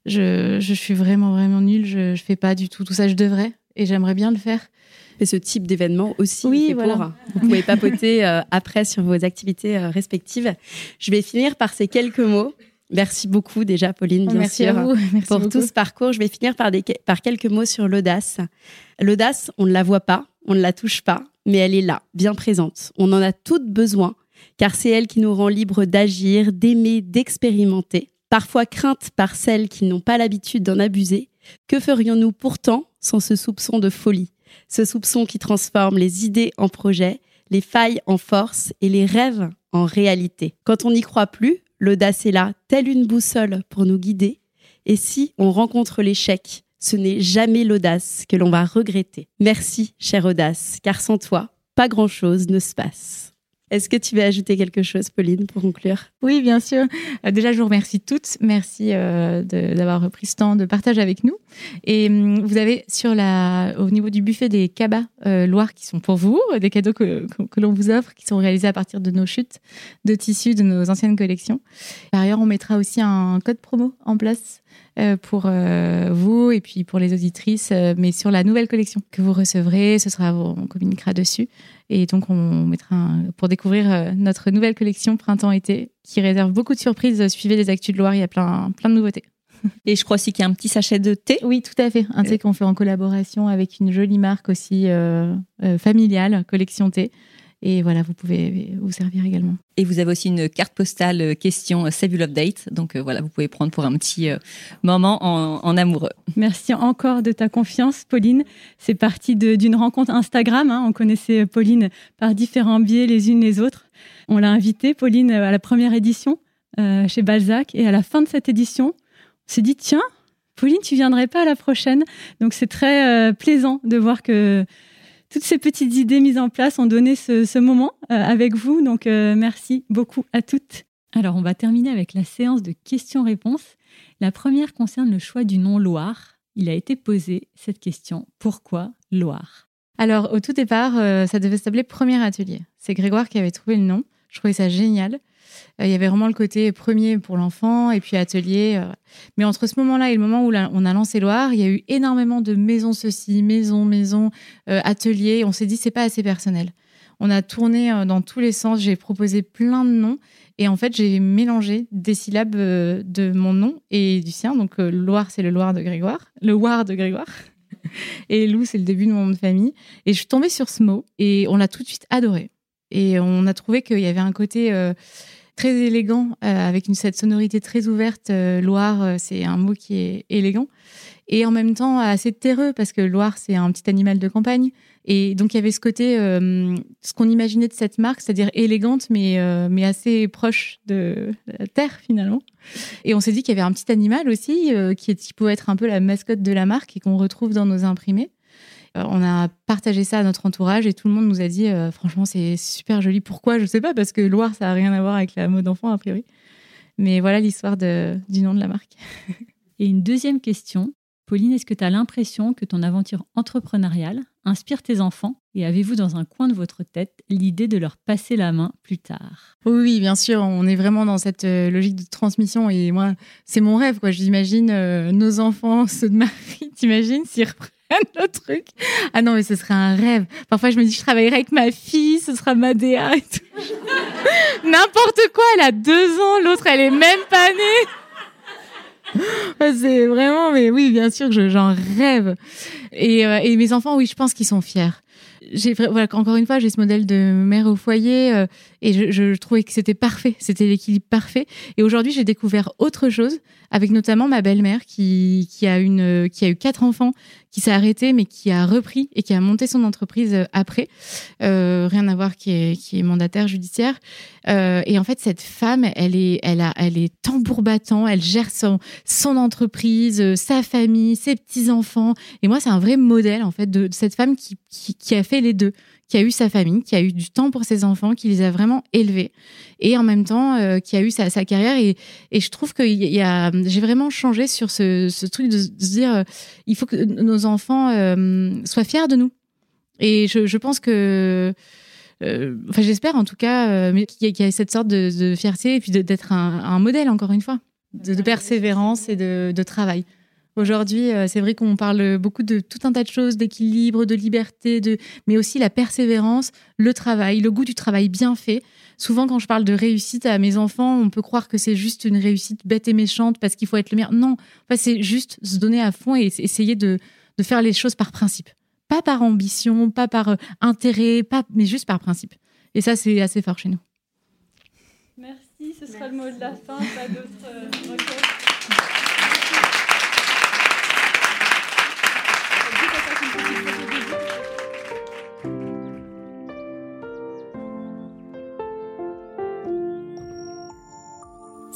E: je, je suis vraiment, vraiment nulle. Je, je fais pas du tout tout ça. Je devrais et j'aimerais bien le faire
D: ce type d'événement aussi. Oui, voilà. vous pouvez papoter euh, après sur vos activités euh, respectives. Je vais finir par ces quelques mots. Merci beaucoup déjà, Pauline, bien
E: Merci
D: sûr,
E: à vous. Merci
D: pour tout ce parcours. Je vais finir par, des, par quelques mots sur l'audace. L'audace, on ne la voit pas, on ne la touche pas, mais elle est là, bien présente. On en a toutes besoin, car c'est elle qui nous rend libres d'agir, d'aimer, d'expérimenter. Parfois crainte par celles qui n'ont pas l'habitude d'en abuser. Que ferions-nous pourtant sans ce soupçon de folie? Ce soupçon qui transforme les idées en projets, les failles en force et les rêves en réalité. Quand on n'y croit plus, l'audace est là, telle une boussole pour nous guider. Et si on rencontre l'échec, ce n'est jamais l'audace que l'on va regretter. Merci, chère audace, car sans toi, pas grand-chose ne se passe. Est-ce que tu veux ajouter quelque chose, Pauline, pour conclure?
E: Oui, bien sûr. Euh, déjà, je vous remercie toutes. Merci euh, d'avoir repris ce temps de partage avec nous. Et hum, vous avez sur la, au niveau du buffet des cabas euh, Loire qui sont pour vous, des cadeaux que, que, l'on vous offre, qui sont réalisés à partir de nos chutes de tissus de nos anciennes collections. Par ailleurs, on mettra aussi un code promo en place pour vous et puis pour les auditrices, mais sur la nouvelle collection que vous recevrez, ce sera, on communiquera dessus. Et donc, on mettra pour découvrir euh, notre nouvelle collection printemps-été qui réserve beaucoup de surprises. Suivez les Actus de Loire, il y a plein, plein de nouveautés.
A: Et je crois aussi qu'il y a un petit sachet de thé.
E: Oui, tout à fait. Un thé qu'on fait en collaboration avec une jolie marque aussi euh, euh, familiale, Collection Thé. Et voilà, vous pouvez vous servir également.
A: Et vous avez aussi une carte postale euh, question euh, Save Update. Donc euh, voilà, vous pouvez prendre pour un petit moment en, amoureux.
C: Merci encore de ta confiance, Pauline. C'est parti d'une rencontre Instagram. Hein. On connaissait Pauline par différents biais les unes les autres. On l'a invitée, Pauline, à la première édition chez Balzac. Et à la fin de cette édition, on s'est dit, tiens, Pauline, tu viendrais pas à la prochaine. Donc c'est très plaisant de voir que toutes ces petites idées mises en place ont donné ce, moment euh, avec vous. Donc, euh, merci beaucoup à toutes. Alors, on va terminer avec la séance de questions-réponses. La première concerne le choix du nom Loire. Il a été posé cette question pourquoi Loire?
E: Alors, au tout départ, euh, ça devait s'appeler Premier Atelier. C'est Grégoire qui avait trouvé le nom. Je trouvais ça génial. Euh, il y avait vraiment le côté premier pour l'enfant et puis atelier. Euh. Mais entre ce moment-là et le moment où on a lancé Loire, il y a eu énormément de maisons ceci, maisons, maisons, ateliers. On s'est dit c'est pas assez personnel. On a tourné dans tous les sens. J'ai proposé plein de noms et en fait, j'ai mélangé des syllabes euh, de mon nom et du sien. Donc, euh, Loire, c'est le Loire de Grégoire. Le Loire de Grégoire. Et Lou, c'est le début de mon nom de famille. Et je suis tombée sur ce mot et on l'a tout de suite adoré. Et on a trouvé qu'il y avait un côté euh, très élégant, avec une, cette sonorité très ouverte. Loire, c'est un mot qui est élégant. Et en même temps, assez terreux, parce que Loire, c'est un petit animal de campagne. Et donc, il y avait ce côté, euh, ce qu'on imaginait de cette marque, c'est-à-dire élégante, mais, euh, mais assez proche de la terre, finalement. Et on s'est dit qu'il y avait un petit animal aussi, euh, qui, est, qui pouvait être un peu la mascotte de la marque et qu'on retrouve dans nos imprimés. On a partagé ça à notre entourage et tout le monde nous a dit, franchement, c'est super joli. Pourquoi? Je ne sais pas, parce que Loire, ça n'a rien à voir avec la mode enfant, a priori. Mais voilà l'histoire du nom de la marque.
C: Et une deuxième question, Pauline, est-ce que tu as l'impression que ton aventure entrepreneuriale inspire tes enfants? Et avez-vous dans un coin de votre tête l'idée de leur passer la main plus tard?
E: Oui, bien sûr, on est vraiment dans cette euh, logique de transmission et moi, c'est mon rêve. quoi. J'imagine euh, nos enfants, ceux de Marie, t'imagines s'ils reprennent le truc Ah non, mais ce serait un rêve. Parfois, je me dis, je travaillerai avec ma fille, ce sera ma DA. N'importe quoi, elle a deux ans, l'autre, elle est même pas née. c'est vraiment, mais oui, bien sûr que j'en rêve. Et, euh, et, mes enfants, oui, je pense qu'ils sont fiers. Voilà, encore une fois, j'ai ce modèle de mère au foyer euh, et je, je, trouvais que c'était parfait, c'était l'équilibre parfait. Et aujourd'hui, j'ai découvert autre chose avec notamment ma belle-mère qui, qui une qui a eu quatre enfants, qui s'est arrêtée mais qui a repris et qui a monté son entreprise euh, après. Euh, rien à voir qui est mandataire judiciaire. Euh, et en fait, cette femme, elle est elle a elle est tambour battant, elle gère son entreprise, sa famille, ses petits enfants. Et moi, c'est un vrai modèle en fait de, cette femme qui qui a fait les deux qui a eu sa famille, qui a eu du temps pour ses enfants, qui les a vraiment élevés, et en même temps euh, qui a eu sa, sa carrière. Et, et, je trouve que y a, j'ai vraiment changé sur ce, ce truc de, se dire, euh, il faut que nos enfants euh, soient fiers de nous. Et je, je pense que, enfin j'espère en tout cas, qu'il y, a cette sorte de, de fierté et puis d'être un, un, modèle encore une fois, de, de persévérance et de, de travail. Aujourd'hui, euh, c'est vrai qu'on parle beaucoup de tout un tas de choses, d'équilibre, de liberté, de... mais aussi la persévérance, le travail, le goût du travail bien fait. Souvent, quand je parle de réussite à mes enfants, on peut croire que c'est juste une réussite bête et méchante parce qu'il faut être le meilleur. Non, c'est juste se donner à fond et essayer de, de, faire les choses par principe. Pas par ambition, pas par euh, intérêt, pas, mais juste par principe. Et ça, c'est assez fort chez nous.
C: Merci, ce sera le mot de la fin. Pas d'autres. Euh,